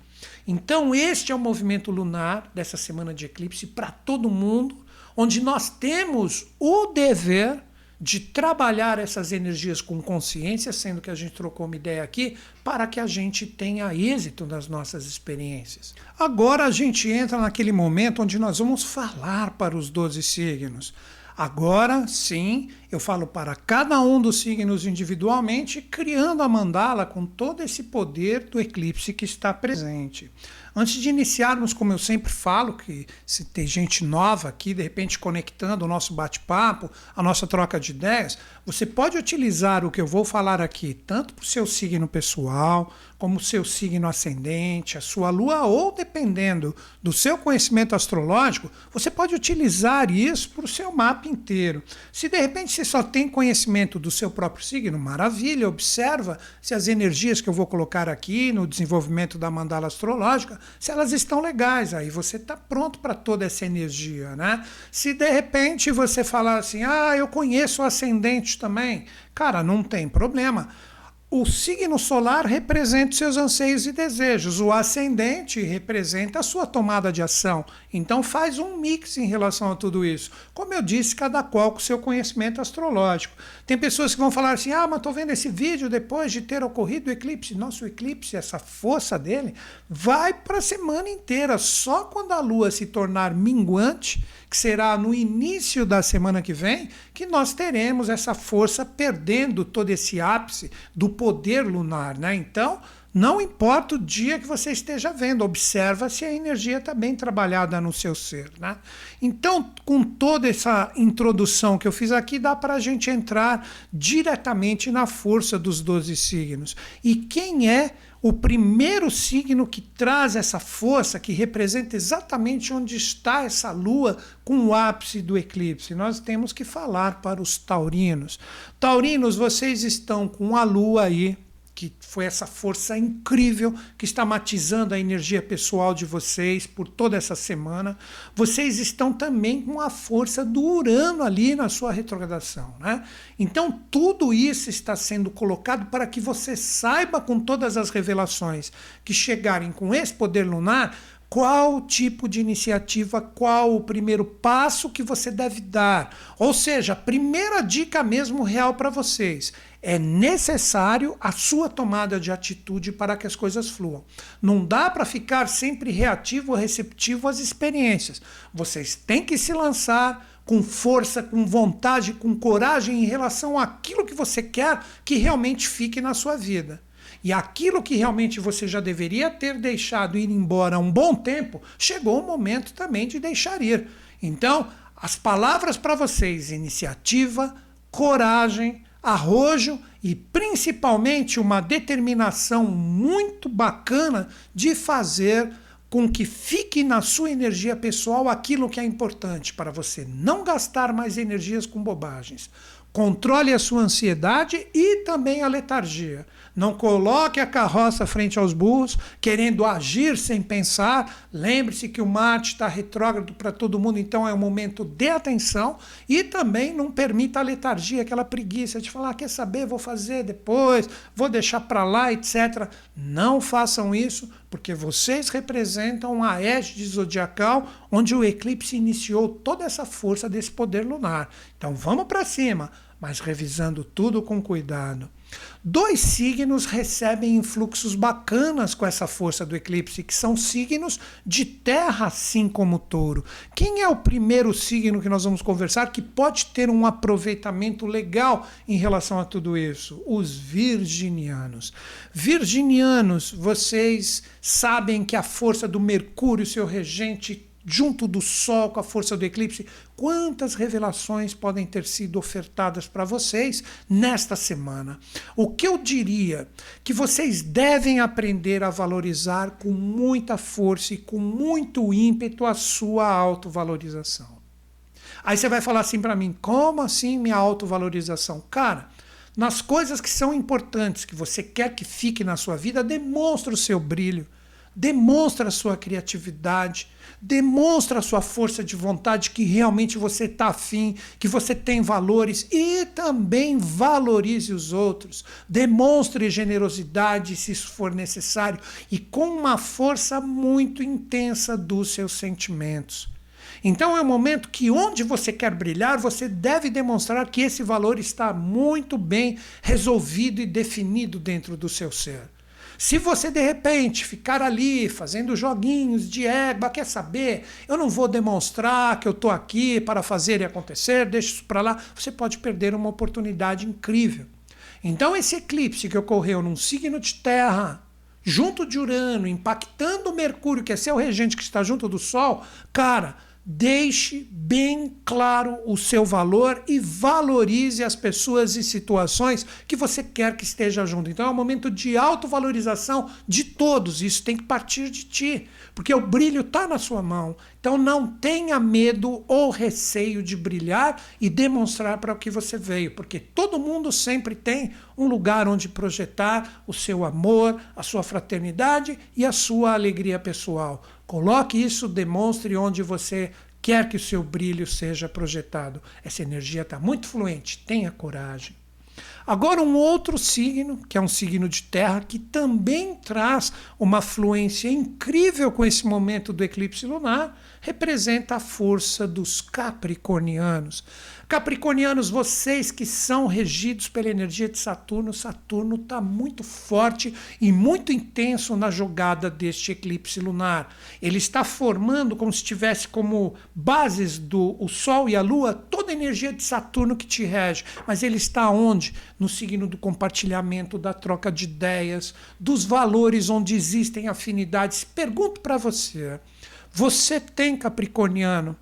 Então, este é o movimento lunar dessa semana de eclipse para todo mundo, onde nós temos o dever de trabalhar essas energias com consciência, sendo que a gente trocou uma ideia aqui, para que a gente tenha êxito nas nossas experiências. Agora a gente entra naquele momento onde nós vamos falar para os 12 signos. Agora sim, eu falo para cada um dos signos individualmente, criando a mandala com todo esse poder do eclipse que está presente. Antes de iniciarmos, como eu sempre falo, que se tem gente nova aqui, de repente conectando o nosso bate-papo, a nossa troca de ideias, você pode utilizar o que eu vou falar aqui, tanto para o seu signo pessoal, como o seu signo ascendente, a sua lua, ou dependendo do seu conhecimento astrológico, você pode utilizar isso para o seu mapa inteiro. Se de repente você só tem conhecimento do seu próprio signo, maravilha, observa se as energias que eu vou colocar aqui no desenvolvimento da mandala astrológica se elas estão legais. Aí você está pronto para toda essa energia, né? Se de repente você falar assim, ah, eu conheço o ascendente também, cara, não tem problema. O signo solar representa seus anseios e desejos, o ascendente representa a sua tomada de ação. Então faz um mix em relação a tudo isso. Como eu disse, cada qual com seu conhecimento astrológico. Tem pessoas que vão falar assim: ah, mas estou vendo esse vídeo depois de ter ocorrido o eclipse. Nosso eclipse, essa força dele, vai para a semana inteira. Só quando a lua se tornar minguante, que será no início da semana que vem, que nós teremos essa força perdendo todo esse ápice do poder lunar, né? Então, não importa o dia que você esteja vendo, observa se a energia está bem trabalhada no seu ser. Né? Então, com toda essa introdução que eu fiz aqui, dá para a gente entrar diretamente na força dos 12 signos. E quem é o primeiro signo que traz essa força, que representa exatamente onde está essa lua com o ápice do eclipse. Nós temos que falar para os taurinos. Taurinos, vocês estão com a lua aí que foi essa força incrível que está matizando a energia pessoal de vocês por toda essa semana. Vocês estão também com a força do Urano ali na sua retrogradação. Né? Então, tudo isso está sendo colocado para que você saiba, com todas as revelações que chegarem com esse poder lunar, qual tipo de iniciativa, qual o primeiro passo que você deve dar. Ou seja, a primeira dica mesmo real para vocês é necessário a sua tomada de atitude para que as coisas fluam. Não dá para ficar sempre reativo ou receptivo às experiências. Vocês têm que se lançar com força, com vontade, com coragem em relação àquilo que você quer que realmente fique na sua vida. E aquilo que realmente você já deveria ter deixado ir embora há um bom tempo, chegou o momento também de deixar ir. Então, as palavras para vocês: iniciativa, coragem, arrojo e principalmente uma determinação muito bacana de fazer com que fique na sua energia pessoal aquilo que é importante para você não gastar mais energias com bobagens. Controle a sua ansiedade e também a letargia. Não coloque a carroça frente aos burros, querendo agir sem pensar. Lembre-se que o Marte está retrógrado para todo mundo, então é um momento de atenção. E também não permita a letargia, aquela preguiça de falar: ah, quer saber, vou fazer depois, vou deixar para lá, etc. Não façam isso, porque vocês representam a égide zodiacal onde o eclipse iniciou toda essa força desse poder lunar. Então vamos para cima, mas revisando tudo com cuidado. Dois signos recebem influxos bacanas com essa força do eclipse, que são signos de terra, assim como o touro. Quem é o primeiro signo que nós vamos conversar que pode ter um aproveitamento legal em relação a tudo isso? Os virginianos. Virginianos, vocês sabem que a força do Mercúrio, seu regente, junto do Sol, com a força do eclipse, quantas revelações podem ter sido ofertadas para vocês nesta semana. O que eu diria que vocês devem aprender a valorizar com muita força e com muito ímpeto a sua autovalorização. Aí você vai falar assim para mim: como assim minha autovalorização? Cara, nas coisas que são importantes, que você quer que fique na sua vida, demonstra o seu brilho demonstra a sua criatividade, demonstra a sua força de vontade, que realmente você está afim, que você tem valores e também valorize os outros. Demonstre generosidade se isso for necessário e com uma força muito intensa dos seus sentimentos. Então é um momento que, onde você quer brilhar, você deve demonstrar que esse valor está muito bem resolvido e definido dentro do seu ser. Se você de repente ficar ali fazendo joguinhos de égua, quer saber? Eu não vou demonstrar que eu estou aqui para fazer e acontecer, deixa isso para lá, você pode perder uma oportunidade incrível. Então, esse eclipse que ocorreu num signo de terra, junto de Urano, impactando Mercúrio, que é seu regente que está junto do Sol, cara Deixe bem claro o seu valor e valorize as pessoas e situações que você quer que esteja junto. Então é um momento de autovalorização de todos. Isso tem que partir de ti, porque o brilho está na sua mão. Então não tenha medo ou receio de brilhar e demonstrar para o que você veio, porque todo mundo sempre tem um lugar onde projetar o seu amor, a sua fraternidade e a sua alegria pessoal. Coloque isso, demonstre onde você quer que o seu brilho seja projetado. Essa energia está muito fluente, tenha coragem. Agora, um outro signo, que é um signo de terra, que também traz uma fluência incrível com esse momento do eclipse lunar, representa a força dos capricornianos. Capricornianos, vocês que são regidos pela energia de Saturno, Saturno está muito forte e muito intenso na jogada deste eclipse lunar. Ele está formando como se tivesse como bases do o Sol e a Lua toda a energia de Saturno que te rege. Mas ele está onde? No signo do compartilhamento, da troca de ideias, dos valores onde existem afinidades. Pergunto para você: você tem Capricorniano?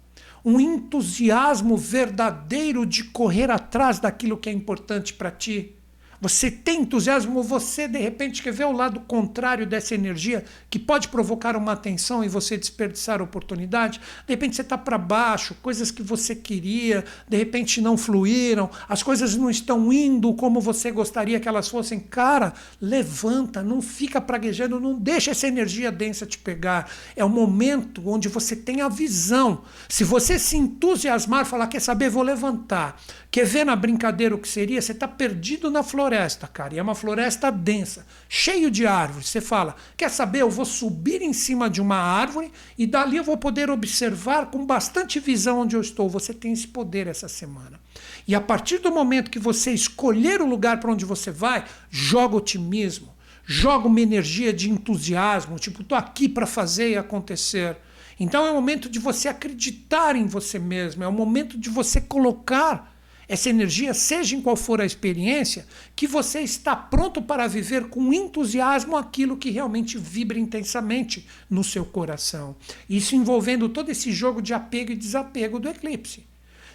Um entusiasmo verdadeiro de correr atrás daquilo que é importante para ti. Você tem entusiasmo, você de repente quer ver o lado contrário dessa energia que pode provocar uma atenção e você desperdiçar a oportunidade. De repente você está para baixo, coisas que você queria, de repente não fluíram, as coisas não estão indo como você gostaria que elas fossem. Cara, levanta, não fica praguejando, não deixa essa energia densa te pegar. É o momento onde você tem a visão. Se você se entusiasmar, falar, quer saber, vou levantar. Quer ver na brincadeira o que seria? Você está perdido na floresta, cara. E é uma floresta densa, cheio de árvores. Você fala: quer saber? Eu vou subir em cima de uma árvore e dali eu vou poder observar com bastante visão onde eu estou. Você tem esse poder essa semana. E a partir do momento que você escolher o lugar para onde você vai, joga otimismo, joga uma energia de entusiasmo, tipo, estou aqui para fazer e acontecer. Então é o momento de você acreditar em você mesmo, é o momento de você colocar essa energia, seja em qual for a experiência, que você está pronto para viver com entusiasmo aquilo que realmente vibra intensamente no seu coração. Isso envolvendo todo esse jogo de apego e desapego do eclipse.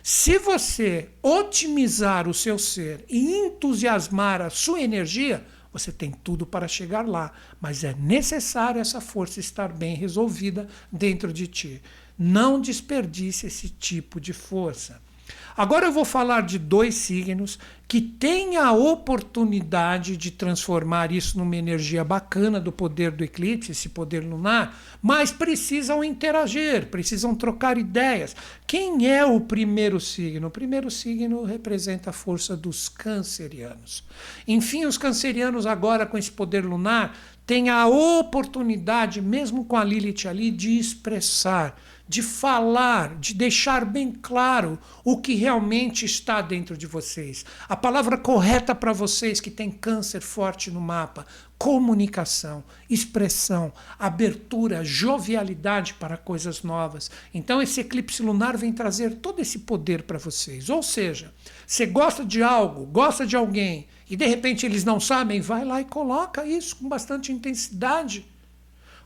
Se você otimizar o seu ser e entusiasmar a sua energia, você tem tudo para chegar lá, mas é necessário essa força estar bem resolvida dentro de ti. Não desperdice esse tipo de força. Agora eu vou falar de dois signos que têm a oportunidade de transformar isso numa energia bacana do poder do eclipse, esse poder lunar, mas precisam interagir, precisam trocar ideias. Quem é o primeiro signo? O primeiro signo representa a força dos cancerianos. Enfim, os cancerianos, agora com esse poder lunar, têm a oportunidade, mesmo com a Lilith ali, de expressar de falar, de deixar bem claro o que realmente está dentro de vocês. A palavra correta para vocês que tem câncer forte no mapa: comunicação, expressão, abertura, jovialidade para coisas novas. Então, esse eclipse lunar vem trazer todo esse poder para vocês. Ou seja, você gosta de algo, gosta de alguém e de repente eles não sabem, vai lá e coloca isso com bastante intensidade.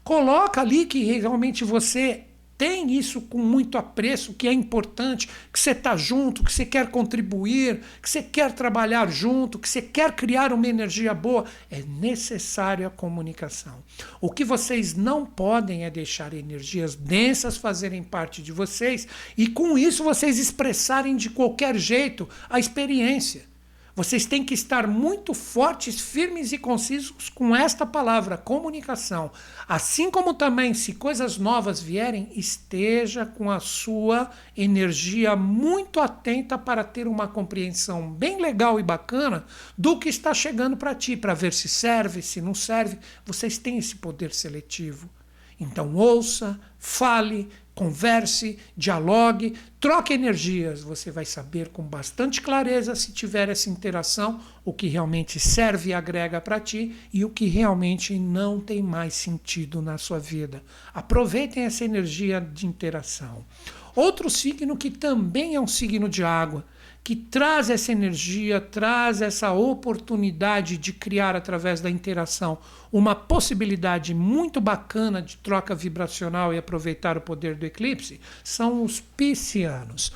Coloca ali que realmente você tem isso com muito apreço, que é importante, que você está junto, que você quer contribuir, que você quer trabalhar junto, que você quer criar uma energia boa, é necessária a comunicação. O que vocês não podem é deixar energias densas fazerem parte de vocês e com isso vocês expressarem de qualquer jeito a experiência. Vocês têm que estar muito fortes, firmes e concisos com esta palavra, comunicação. Assim como também, se coisas novas vierem, esteja com a sua energia muito atenta para ter uma compreensão bem legal e bacana do que está chegando para ti, para ver se serve, se não serve. Vocês têm esse poder seletivo. Então ouça, fale, converse, dialogue, troque energias. Você vai saber com bastante clareza, se tiver essa interação, o que realmente serve e agrega para ti e o que realmente não tem mais sentido na sua vida. Aproveitem essa energia de interação. Outro signo que também é um signo de água que traz essa energia, traz essa oportunidade de criar através da interação uma possibilidade muito bacana de troca vibracional e aproveitar o poder do eclipse, são os piscianos.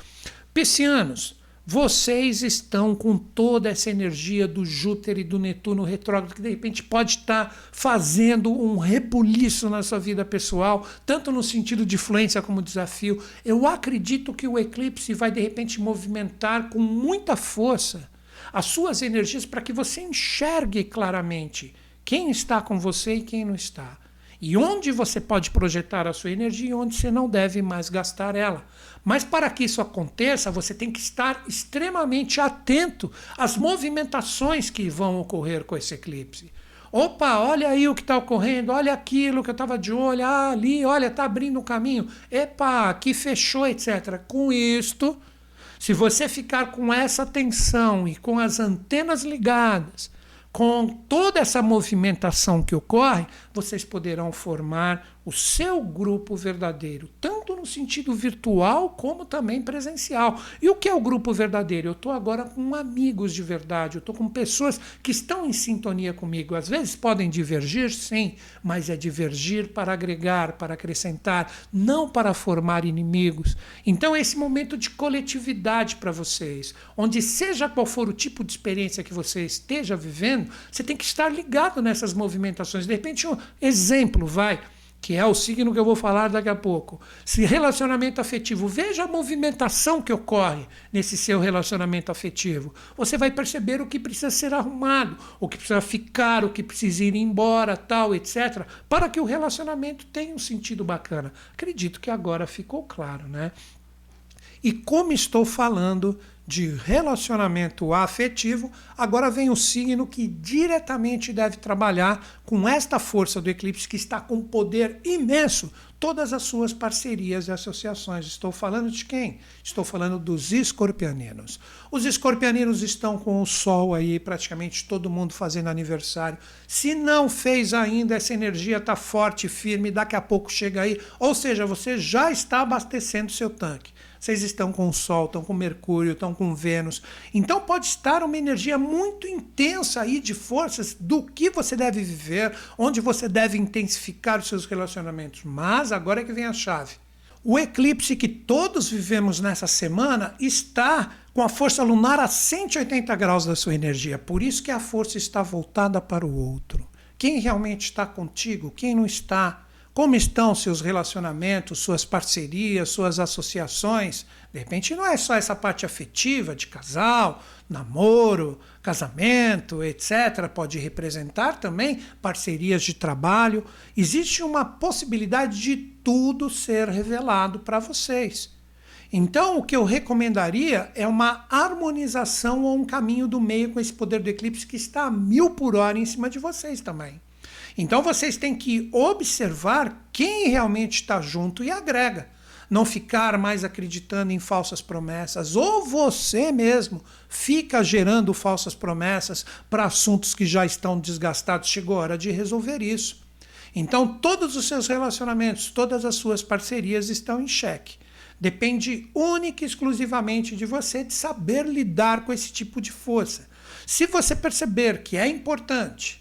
Piscianos, vocês estão com toda essa energia do Júpiter e do Netuno retrógrado que de repente pode estar fazendo um rebuliço na sua vida pessoal, tanto no sentido de influência como desafio. Eu acredito que o eclipse vai de repente movimentar com muita força as suas energias para que você enxergue claramente quem está com você e quem não está. E onde você pode projetar a sua energia e onde você não deve mais gastar ela. Mas para que isso aconteça, você tem que estar extremamente atento às movimentações que vão ocorrer com esse eclipse. Opa, olha aí o que está ocorrendo, olha aquilo que eu estava de olho, ah, ali, olha, está abrindo um caminho. Epa, aqui fechou, etc. Com isto, se você ficar com essa tensão e com as antenas ligadas, com toda essa movimentação que ocorre, vocês poderão formar o seu grupo verdadeiro, tanto no sentido virtual como também presencial. E o que é o grupo verdadeiro? Eu estou agora com amigos de verdade, eu estou com pessoas que estão em sintonia comigo. Às vezes podem divergir, sim, mas é divergir para agregar, para acrescentar, não para formar inimigos. Então, esse momento de coletividade para vocês, onde seja qual for o tipo de experiência que você esteja vivendo, você tem que estar ligado nessas movimentações. De repente, um exemplo, vai que é o signo que eu vou falar daqui a pouco. Se relacionamento afetivo, veja a movimentação que ocorre nesse seu relacionamento afetivo. Você vai perceber o que precisa ser arrumado, o que precisa ficar, o que precisa ir embora, tal, etc, para que o relacionamento tenha um sentido bacana. Acredito que agora ficou claro, né? E como estou falando de relacionamento afetivo, agora vem o signo que diretamente deve trabalhar com esta força do eclipse que está com poder imenso todas as suas parcerias e associações. Estou falando de quem? Estou falando dos escorpianinos. Os escorpianinos estão com o sol aí, praticamente todo mundo fazendo aniversário. Se não fez ainda, essa energia está forte, firme, daqui a pouco chega aí. Ou seja, você já está abastecendo seu tanque vocês estão com o Sol, estão com Mercúrio, estão com Vênus. Então pode estar uma energia muito intensa aí de forças do que você deve viver, onde você deve intensificar os seus relacionamentos. Mas agora é que vem a chave. O eclipse que todos vivemos nessa semana está com a força lunar a 180 graus da sua energia. Por isso que a força está voltada para o outro. Quem realmente está contigo, quem não está, como estão seus relacionamentos, suas parcerias, suas associações? De repente não é só essa parte afetiva de casal, namoro, casamento, etc. Pode representar também parcerias de trabalho. Existe uma possibilidade de tudo ser revelado para vocês. Então, o que eu recomendaria é uma harmonização ou um caminho do meio com esse poder do eclipse que está a mil por hora em cima de vocês também. Então vocês têm que observar quem realmente está junto e agrega. não ficar mais acreditando em falsas promessas, ou você mesmo fica gerando falsas promessas para assuntos que já estão desgastados. Chegou a hora de resolver isso. Então, todos os seus relacionamentos, todas as suas parcerias estão em xeque. Depende única e exclusivamente de você de saber lidar com esse tipo de força. Se você perceber que é importante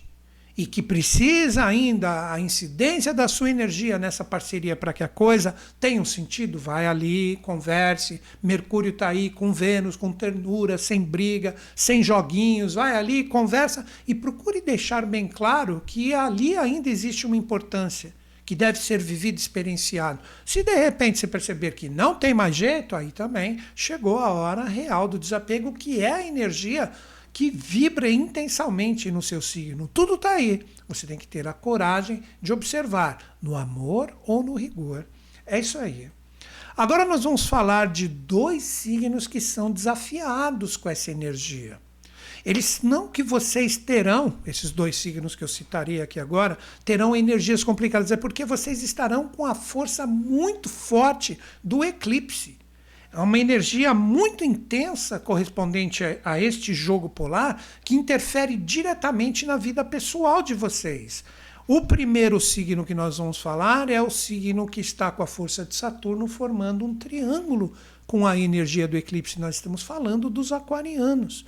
e que precisa ainda a incidência da sua energia nessa parceria para que a coisa tenha um sentido, vai ali, converse. Mercúrio está aí com Vênus, com ternura, sem briga, sem joguinhos. Vai ali, conversa e procure deixar bem claro que ali ainda existe uma importância que deve ser vivido experienciado. Se de repente você perceber que não tem mais jeito, aí também chegou a hora real do desapego, que é a energia que vibra intensamente no seu signo. Tudo está aí. Você tem que ter a coragem de observar no amor ou no rigor. É isso aí. Agora nós vamos falar de dois signos que são desafiados com essa energia. Eles não que vocês terão, esses dois signos que eu citaria aqui agora, terão energias complicadas, é porque vocês estarão com a força muito forte do eclipse. É uma energia muito intensa correspondente a, a, este jogo polar que interfere diretamente na vida pessoal de vocês. O primeiro signo que nós vamos falar é o signo que está com a força de Saturno formando um triângulo com a energia do eclipse. Nós estamos falando dos aquarianos.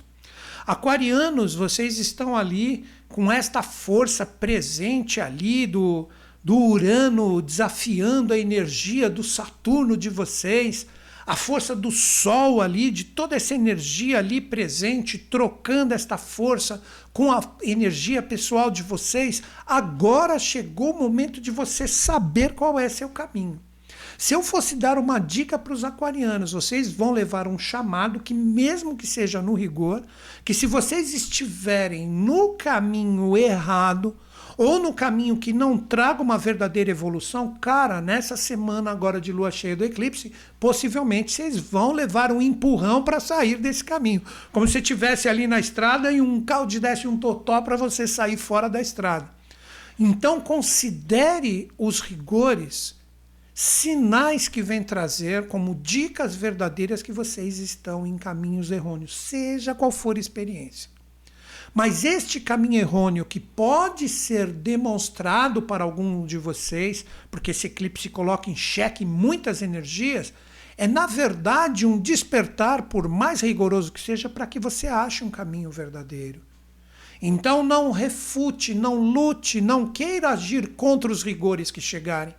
Aquarianos, vocês estão ali com esta força presente ali do, do Urano desafiando a energia do Saturno de vocês a força do Sol ali, de toda essa energia ali presente, trocando esta força com a energia pessoal de vocês, agora chegou o momento de você saber qual é seu caminho. Se eu fosse dar uma dica para os aquarianos, vocês vão levar um chamado que, mesmo que seja no rigor, que se vocês estiverem no caminho errado, ou no caminho que não traga uma verdadeira evolução, cara, nessa semana agora de lua cheia do eclipse, possivelmente vocês vão levar um empurrão para sair desse caminho. Como se estivesse ali na estrada e um carro desse um totó para você sair fora da estrada. Então considere os rigores, sinais que vem trazer como dicas verdadeiras que vocês estão em caminhos errôneos, seja qual for a experiência. Mas este caminho errôneo que pode ser demonstrado para algum de vocês, porque esse eclipse coloca em xeque muitas energias, é na verdade um despertar, por mais rigoroso que seja, para que você ache um caminho verdadeiro. Então não refute, não lute, não queira agir contra os rigores que chegarem.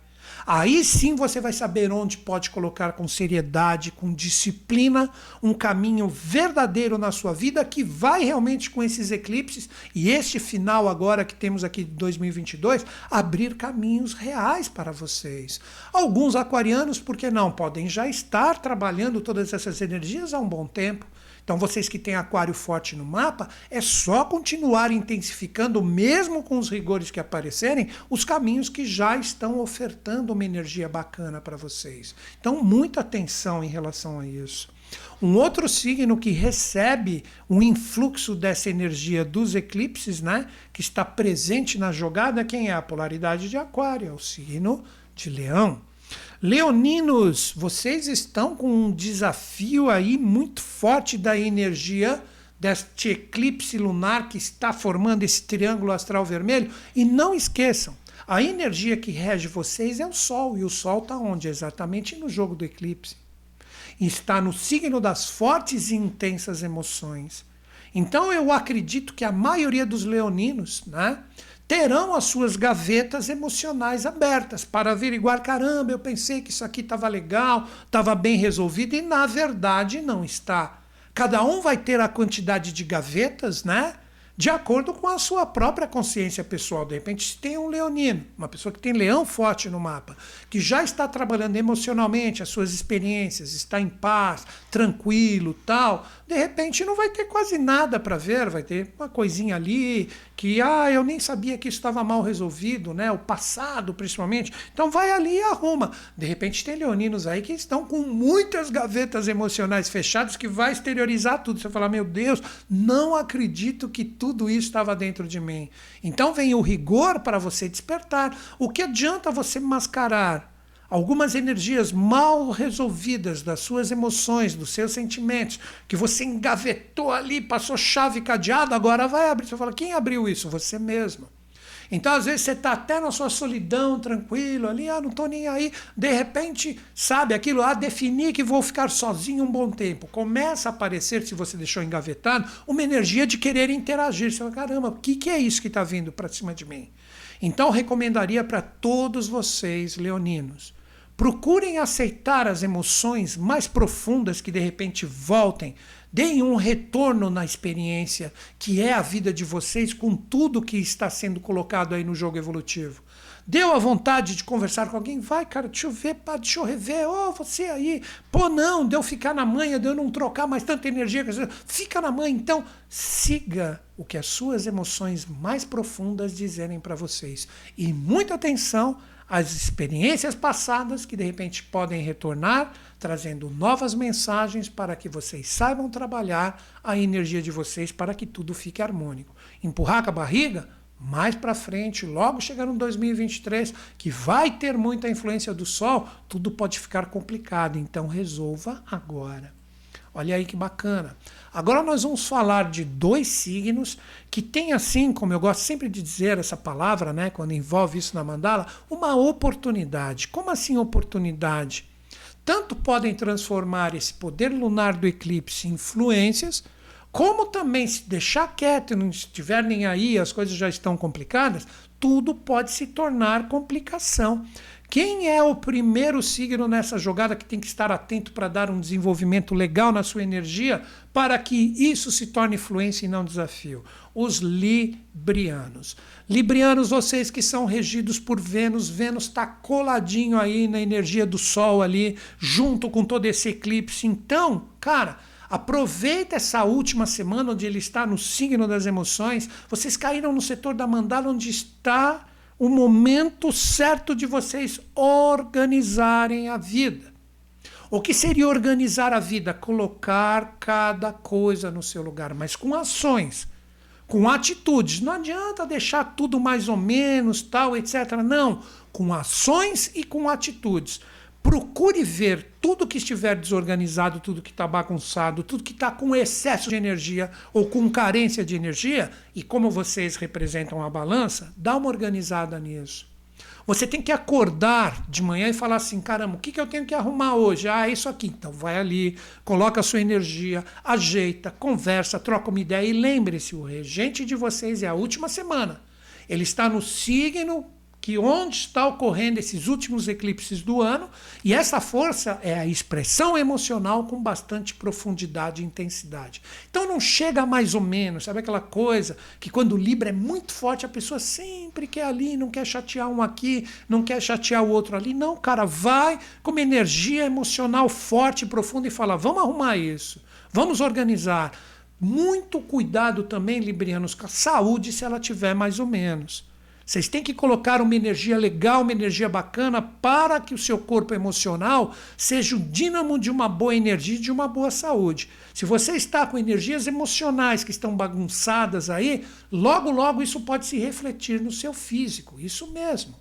Aí sim você vai saber onde pode colocar com seriedade, com disciplina, um caminho verdadeiro na sua vida que vai realmente com esses eclipses e este final agora que temos aqui de 2022 abrir caminhos reais para vocês. Alguns aquarianos, por que não, podem já estar trabalhando todas essas energias há um bom tempo. Então, vocês que têm aquário forte no mapa, é só continuar intensificando, mesmo com os rigores que aparecerem, os caminhos que já estão ofertando uma energia bacana para vocês. Então, muita atenção em relação a isso. Um outro signo que recebe um influxo dessa energia dos eclipses, né, que está presente na jogada, quem é a polaridade de Aquário? É o signo de Leão. Leoninos, vocês estão com um desafio aí muito forte da energia deste eclipse lunar que está formando esse triângulo astral vermelho. E não esqueçam, a energia que rege vocês é o Sol. E o Sol está onde? Exatamente no jogo do eclipse. Está no signo das fortes e intensas emoções. Então eu acredito que a maioria dos leoninos, né? Terão as suas gavetas emocionais abertas para averiguar: caramba, eu pensei que isso aqui estava legal, estava bem resolvido, e na verdade não está. Cada um vai ter a quantidade de gavetas, né? de acordo com a sua própria consciência pessoal. De repente, se tem um leonino, uma pessoa que tem leão forte no mapa, que já está trabalhando emocionalmente as suas experiências, está em paz, tranquilo, tal, de repente não vai ter quase nada para ver, vai ter uma coisinha ali que, ah, eu nem sabia que isso estava mal resolvido, né? O passado, principalmente. Então vai ali e arruma. De repente tem leoninos aí que estão com muitas gavetas emocionais fechadas que vai exteriorizar tudo. Você fala, meu Deus, não acredito que tudo isso estava dentro de mim. Então vem o rigor para você despertar. O que adianta você mascarar algumas energias mal resolvidas das suas emoções, dos seus sentimentos, que você engavetou ali, passou chave cadeado, agora vai abrir. Você fala, quem abriu isso? Você mesmo. Então, às vezes, você está até na sua solidão, tranquilo, ali, ah, não estou nem aí. De repente, sabe aquilo, ah, definir que vou ficar sozinho um bom tempo. Começa a aparecer, se você deixou engavetado, uma energia de querer interagir. Você fala, caramba, o que, que é isso que está vindo para cima de mim? Então, recomendaria para todos vocês, leoninos, procurem aceitar as emoções mais profundas que de repente voltem Deem um retorno na experiência que é a vida de vocês com tudo que está sendo colocado aí no jogo evolutivo. Deu a vontade de conversar com alguém? Vai, cara, deixa eu ver, pá, deixa eu rever. Ô, oh, você aí. Pô, não, deu ficar na manha, deu não trocar mais tanta energia. Fica na manha. Então, siga o que as suas emoções mais profundas dizerem para vocês. E muita atenção as experiências passadas que de repente podem retornar, trazendo novas mensagens para que vocês saibam trabalhar a energia de vocês para que tudo fique harmônico. Empurrar com a barriga? Mais para frente, logo chegar no 2023, que vai ter muita influência do Sol, tudo pode ficar complicado. Então resolva agora. Olha aí que bacana. Agora nós vamos falar de dois signos que têm assim, como eu gosto sempre de dizer essa palavra, né, quando envolve isso na mandala, uma oportunidade. Como assim oportunidade? Tanto podem transformar esse poder lunar do eclipse em influências, como também se deixar quieto e não estiver nem aí, as coisas já estão complicadas, tudo pode se tornar complicação. Quem é o primeiro signo nessa jogada que tem que estar atento para dar um desenvolvimento legal na sua energia para que isso se torne influência e não desafio? Os librianos. Librianos, vocês que são regidos por Vênus, Vênus está coladinho aí na energia do Sol ali, junto com todo esse eclipse. Então, cara, Aproveita essa última semana onde ele está no signo das emoções. Vocês caíram no setor da mandala onde está o momento certo de vocês organizarem a vida. O que seria organizar a vida? Colocar cada coisa no seu lugar, mas com ações, com atitudes. Não adianta deixar tudo mais ou menos, tal, etc. Não, com ações e com atitudes procure ver tudo que estiver desorganizado, tudo que está bagunçado, tudo que está com excesso de energia ou com carência de energia, e como vocês representam a balança, dá uma organizada nisso. Você tem que acordar de manhã e falar assim: caramba, o que, que eu tenho que arrumar hoje? Ah, isso aqui. Então vai ali, coloca a sua energia, ajeita, conversa, troca uma ideia e lembre-se: o regente de vocês é a última semana. Ele está no signo que onde está ocorrendo esses últimos eclipses do ano, e essa força é a expressão emocional com bastante profundidade e intensidade. Então não chega mais ou menos, sabe aquela coisa que quando o Libra é muito forte, a pessoa sempre quer ali, não quer chatear um aqui, não quer chatear o outro ali. Não, cara, vai com uma energia emocional forte profunda e fala: vamos arrumar isso, vamos organizar. Muito cuidado também, Librianos, com a saúde se ela tiver mais ou menos. Vocês têm que colocar uma energia legal, uma energia bacana para que o seu corpo emocional seja o dínamo de uma boa energia e de uma boa saúde. Se você está com energias emocionais que estão bagunçadas aí, logo logo isso pode se refletir no seu físico. Isso mesmo.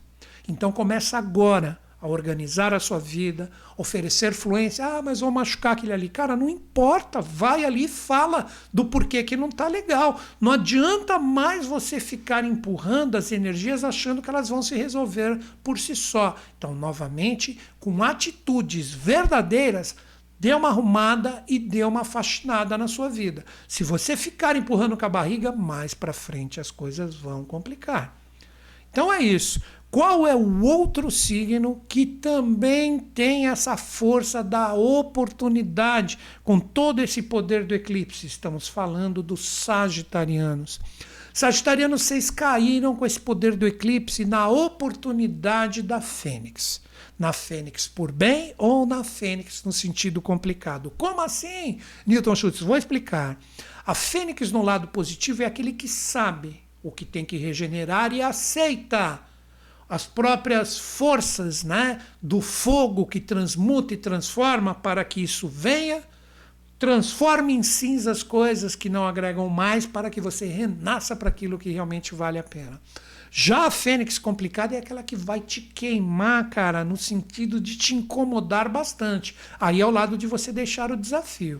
Então começa agora a organizar a sua vida, oferecer fluência. Ah, mas vou machucar aquele ali. Cara, não importa, vai ali e fala do porquê que não está legal. Não adianta mais você ficar empurrando as energias achando que elas vão se resolver por si só. Então, novamente, com atitudes verdadeiras, dê uma arrumada e dê uma faxinada na sua vida. Se você ficar empurrando com a barriga, mais para frente as coisas vão complicar. Então é isso. Qual é o outro signo que também tem essa força da oportunidade, com todo esse poder do eclipse? Estamos falando dos Sagitarianos. Sagitarianos, vocês caíram com esse poder do eclipse na oportunidade da Fênix. Na Fênix por bem ou na Fênix no sentido complicado. Como assim, Newton Schultz? Vou explicar. A Fênix no lado positivo é aquele que sabe o que tem que regenerar e aceita as próprias forças né, do fogo que transmuta e transforma para que isso venha, transforme em cinzas coisas que não agregam mais para que você renasça para aquilo que realmente vale a pena. Já a fênix complicada é aquela que vai te queimar, cara, no sentido de te incomodar bastante. Aí é o lado de você deixar o desafio.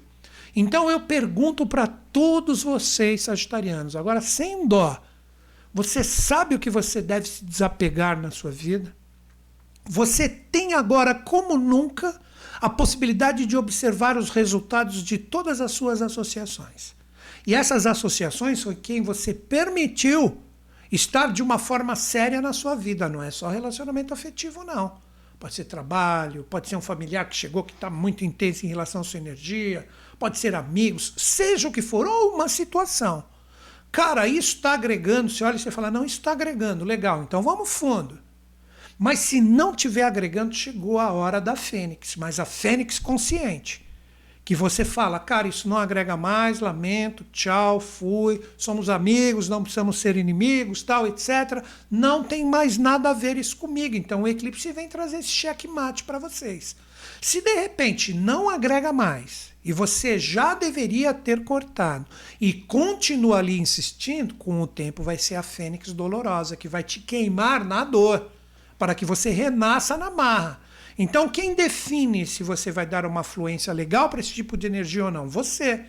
Então eu pergunto para todos vocês, sagitarianos, agora sem dó, você sabe o que você deve se desapegar na sua vida? Você tem agora, como nunca, a possibilidade de observar os resultados de todas as suas associações. E essas associações são quem você permitiu estar de uma forma séria na sua vida, não é só relacionamento afetivo, não. Pode ser trabalho, pode ser um familiar que chegou que está muito intenso em relação à sua energia, pode ser amigos, seja o que for, ou uma situação. Cara, isso está agregando. Você olha e você fala, não, isso está agregando, legal, então vamos fundo. Mas se não estiver agregando, chegou a hora da Fênix, mas a Fênix consciente que você fala, cara, isso não agrega mais, lamento, tchau, fui, somos amigos, não precisamos ser inimigos, tal, etc. Não tem mais nada a ver isso comigo. Então o eclipse vem trazer esse checkmate para vocês. Se de repente não agrega mais e você já deveria ter cortado e continua ali insistindo, com o tempo vai ser a fênix dolorosa que vai te queimar na dor para que você renasça na marra. Então, quem define se você vai dar uma fluência legal para esse tipo de energia ou não? Você.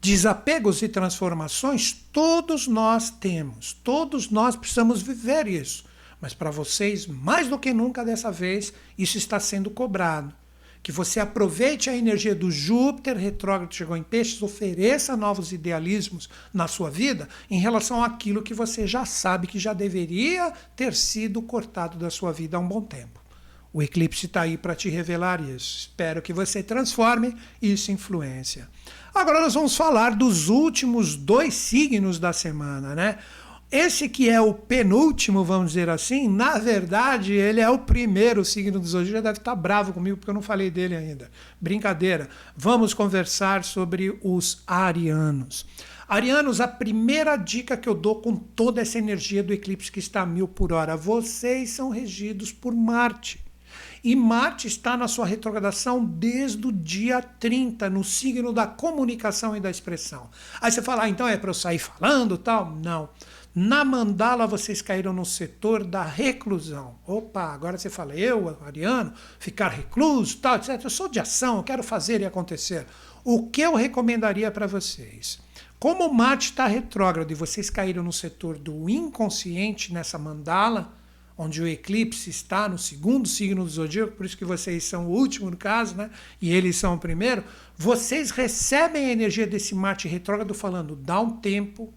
Desapegos e transformações todos nós temos, todos nós precisamos viver isso. Mas para vocês, mais do que nunca dessa vez, isso está sendo cobrado. Que você aproveite a energia do Júpiter retrógrado chegou em peixes, ofereça novos idealismos na sua vida em relação àquilo que você já sabe que já deveria ter sido cortado da sua vida há um bom tempo. O eclipse está aí para te revelar isso. Espero que você transforme isso em influência. Agora nós vamos falar dos últimos dois signos da semana, né? Esse que é o penúltimo, vamos dizer assim, na verdade, ele é o primeiro signo do zodíaco. Já deve estar bravo comigo porque eu não falei dele ainda. Brincadeira. Vamos conversar sobre os arianos. Arianos, a primeira dica que eu dou com toda essa energia do eclipse que está a mil por hora, vocês são regidos por Marte. E Marte está na sua retrogradação desde o dia 30, no signo da comunicação e da expressão. Aí você fala, ah, então é para eu sair falando tal? Não. Na mandala vocês caíram no setor da reclusão. Opa, agora você fala, eu, Ariano, ficar recluso, tal, etc. Eu sou de ação, eu quero fazer e acontecer. O que eu recomendaria para vocês? Como Marte está retrógrado e vocês caíram no setor do inconsciente nessa mandala, onde o eclipse está no segundo signo do zodíaco, por isso que vocês são o último no caso, né? E eles são o primeiro. Vocês recebem a energia desse Marte retrógrado falando, dá um tempo.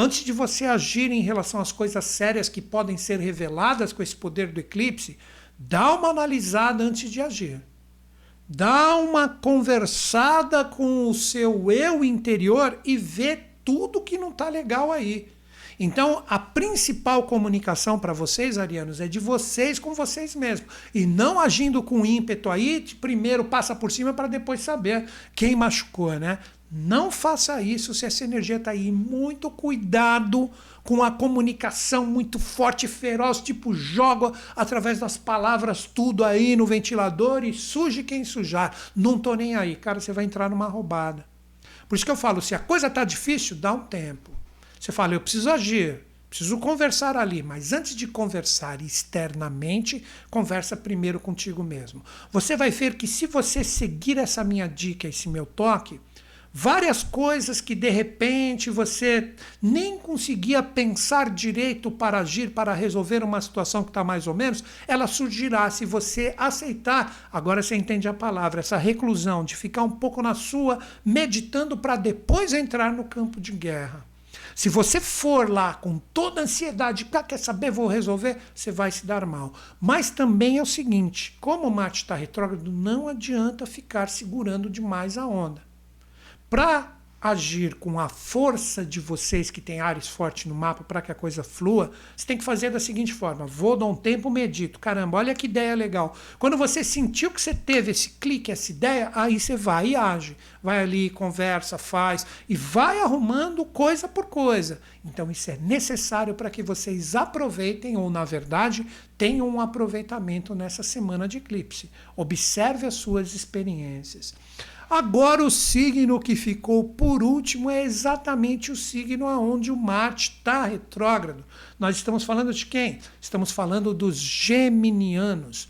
Antes de você agir em relação às coisas sérias que podem ser reveladas com esse poder do eclipse, dá uma analisada antes de agir. Dá uma conversada com o seu eu interior e vê tudo que não está legal aí. Então, a principal comunicação para vocês, arianos, é de vocês com vocês mesmos. E não agindo com ímpeto aí, primeiro passa por cima para depois saber quem machucou, né? Não faça isso se essa energia está aí. Muito cuidado com a comunicação muito forte feroz, tipo joga através das palavras tudo aí no ventilador e suje quem sujar. Não tô nem aí, cara, você vai entrar numa roubada. Por isso que eu falo, se a coisa tá difícil, dá um tempo. Você fala, eu preciso agir, preciso conversar ali, mas antes de conversar externamente, conversa primeiro contigo mesmo. Você vai ver que se você seguir essa minha dica, esse meu toque, várias coisas que de repente você nem conseguia pensar direito para agir, para resolver uma situação que está mais ou menos, ela surgirá se você aceitar. Agora você entende a palavra, essa reclusão de ficar um pouco na sua, meditando para depois entrar no campo de guerra. Se você for lá com toda a ansiedade, ah, quer saber, vou resolver, você vai se dar mal. Mas também é o seguinte: como o Marte está retrógrado, não adianta ficar segurando demais a onda. Para agir com a força de vocês que tem Ares forte no mapa para que a coisa flua, você tem que fazer da seguinte forma: vou dar um tempo, medito. Caramba, olha que ideia legal. Quando você sentiu que você teve esse clique, essa ideia, aí você vai e age. Vai ali, conversa, faz e vai arrumando coisa por coisa. Então isso é necessário para que vocês aproveitem ou na verdade tenham um aproveitamento nessa semana de eclipse. Observe as suas experiências. Agora, o signo que ficou por último é exatamente o signo onde o Marte está retrógrado. Nós estamos falando de quem? Estamos falando dos geminianos.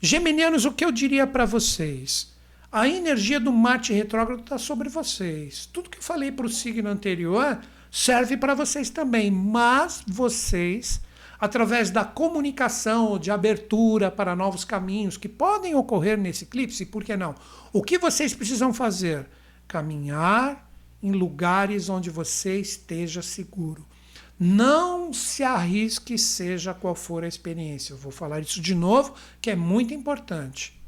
Geminianos, o que eu diria para vocês? A energia do Marte retrógrado está sobre vocês. Tudo que eu falei para o signo anterior serve para vocês também, mas vocês através da comunicação, de abertura para novos caminhos que podem ocorrer nesse eclipse, por que não? O que vocês precisam fazer? Caminhar em lugares onde você esteja seguro. Não se arrisque, seja qual for a experiência. Eu vou falar isso de novo, que é muito importante.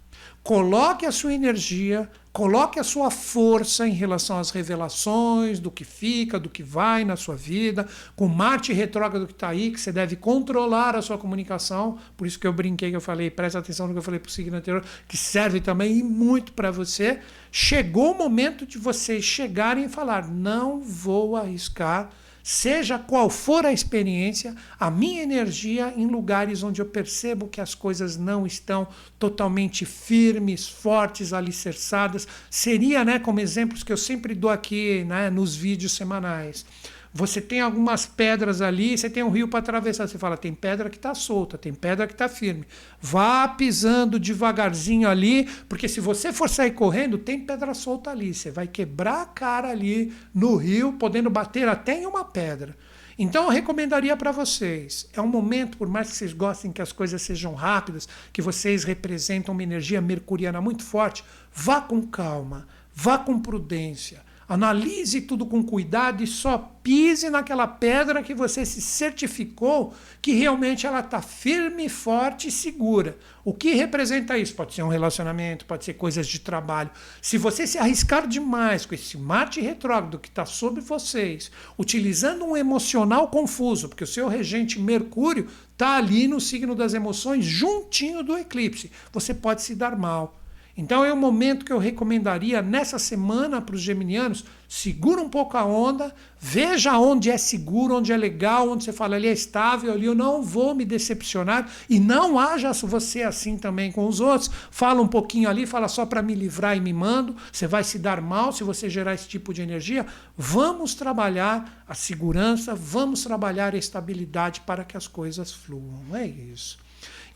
Coloque a sua energia, coloque a sua força em relação às revelações, do que fica, do que vai na sua vida, com Marte retrógrado que está aí, que você deve controlar a sua comunicação. Por isso que eu brinquei, que eu falei, presta atenção no que eu falei para o signo anterior, que serve também e muito para você. Chegou o momento de vocês chegarem e falar: não vou arriscar seja qual for a experiência, a minha energia em lugares onde eu percebo que as coisas não estão totalmente firmes, fortes, alicerçadas, seria, né, como exemplos que eu sempre dou aqui, né, nos vídeos semanais. Você tem algumas pedras ali, você tem um rio para atravessar. Você fala, tem pedra que está solta, tem pedra que está firme. Vá pisando devagarzinho ali, porque se você for sair correndo, tem pedra solta ali. Você vai quebrar a cara ali no rio, podendo bater até em uma pedra. Então eu recomendaria para vocês. É um momento, por mais que vocês gostem que as coisas sejam rápidas, que vocês representam uma energia mercuriana muito forte, vá com calma, vá com prudência. Analise tudo com cuidado e só pise naquela pedra que você se certificou que realmente ela está firme, forte e segura. O que representa isso? Pode ser um relacionamento, pode ser coisas de trabalho. Se você se arriscar demais com esse Marte retrógrado que está sobre vocês, utilizando um emocional confuso, porque o seu regente Mercúrio está ali no signo das emoções, juntinho do eclipse, você pode se dar mal. Então é um momento que eu recomendaria nessa semana para os geminianos, segura um pouco a onda, veja onde é seguro, onde é legal, onde você fala ali é estável, ali eu não vou me decepcionar e não haja você assim também com os outros. Fala um pouquinho ali, fala só para me livrar e me mando, você vai se dar mal se você gerar esse tipo de energia. Vamos trabalhar a segurança, vamos trabalhar a estabilidade para que as coisas fluam. É isso.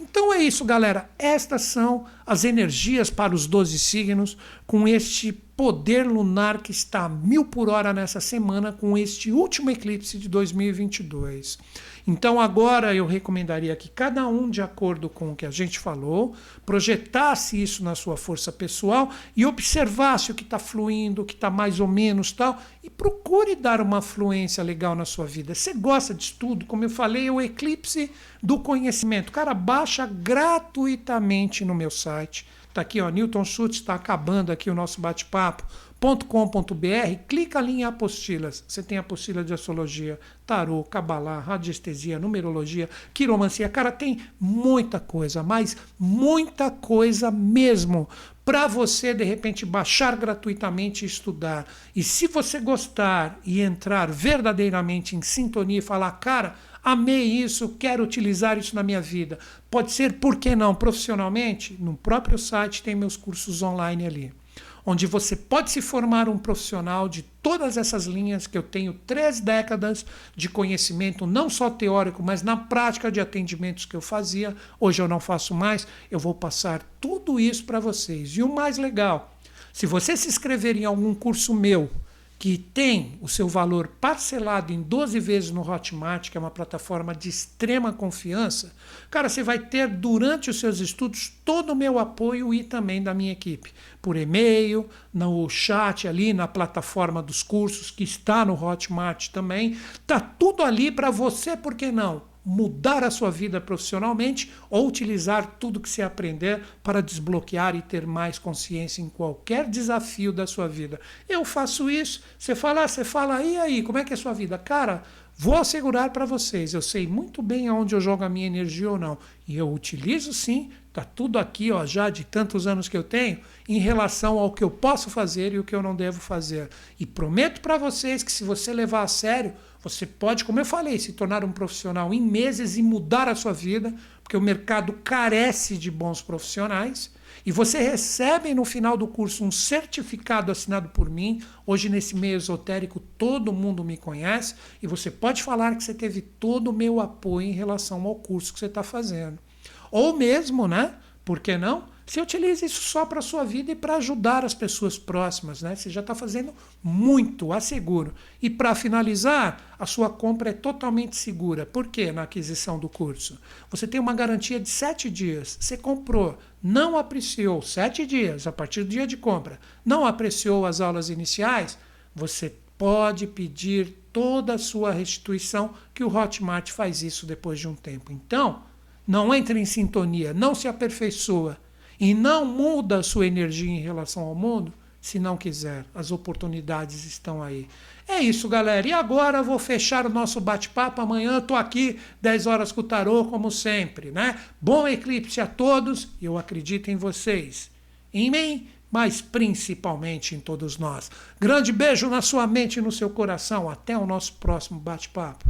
Então é isso, galera. Estas são as energias para os 12 signos, com este poder lunar que está a mil por hora nessa semana, com este último eclipse de 2022. Então agora eu recomendaria que cada um, de acordo com o que a gente falou, projetasse isso na sua força pessoal e observasse o que está fluindo, o que está mais ou menos tal, e procure dar uma fluência legal na sua vida. Você gosta de estudo? Como eu falei, é o eclipse do conhecimento. Cara, baixa gratuitamente no meu site. Está aqui, ó, Newton Schultz está acabando aqui o nosso bate-papo com.br, clica ali em apostilas. Você tem apostila de astrologia, tarô, cabalá, radiestesia, numerologia, quiromancia. Cara, tem muita coisa, mas muita coisa mesmo para você de repente baixar gratuitamente e estudar. E se você gostar e entrar verdadeiramente em sintonia e falar, cara, amei isso, quero utilizar isso na minha vida. Pode ser, por que não, profissionalmente? No próprio site tem meus cursos online ali onde você pode se formar um profissional de todas essas linhas que eu tenho três décadas de conhecimento, não só teórico, mas na prática de atendimentos que eu fazia. Hoje eu não faço mais, eu vou passar tudo isso para vocês. E o mais legal, se você se inscrever em algum curso meu, que tem o seu valor parcelado em 12 vezes no Hotmart, que é uma plataforma de extrema confiança, cara, você vai ter durante os seus estudos todo o meu apoio e também da minha equipe, por e-mail, no chat ali, na plataforma dos cursos que está no Hotmart também, tá tudo ali para você, por que não? Mudar a sua vida profissionalmente ou utilizar tudo que você aprender para desbloquear e ter mais consciência em qualquer desafio da sua vida. Eu faço isso, você fala, você fala, e aí, como é que é a sua vida? Cara, vou assegurar para vocês, eu sei muito bem aonde eu jogo a minha energia ou não. E eu utilizo sim Tá tudo aqui, ó, já de tantos anos que eu tenho, em relação ao que eu posso fazer e o que eu não devo fazer. E prometo para vocês que se você levar a sério, você pode, como eu falei, se tornar um profissional em meses e mudar a sua vida, porque o mercado carece de bons profissionais. E você recebe no final do curso um certificado assinado por mim. Hoje, nesse meio esotérico, todo mundo me conhece. E você pode falar que você teve todo o meu apoio em relação ao curso que você está fazendo. Ou mesmo, né? Por que não? Você utiliza isso só para a sua vida e para ajudar as pessoas próximas, né? Você já está fazendo muito, asseguro. E para finalizar, a sua compra é totalmente segura. Por quê? Na aquisição do curso. Você tem uma garantia de sete dias. Você comprou, não apreciou sete dias a partir do dia de compra, não apreciou as aulas iniciais, você pode pedir toda a sua restituição, que o Hotmart faz isso depois de um tempo. Então, não entra em sintonia, não se aperfeiçoa e não muda a sua energia em relação ao mundo, se não quiser. As oportunidades estão aí. É isso, galera. E agora vou fechar o nosso bate-papo. Amanhã estou aqui, 10 horas com o tarô, como sempre, né? Bom eclipse a todos. Eu acredito em vocês. Em mim, mas principalmente em todos nós. Grande beijo na sua mente e no seu coração. Até o nosso próximo bate-papo.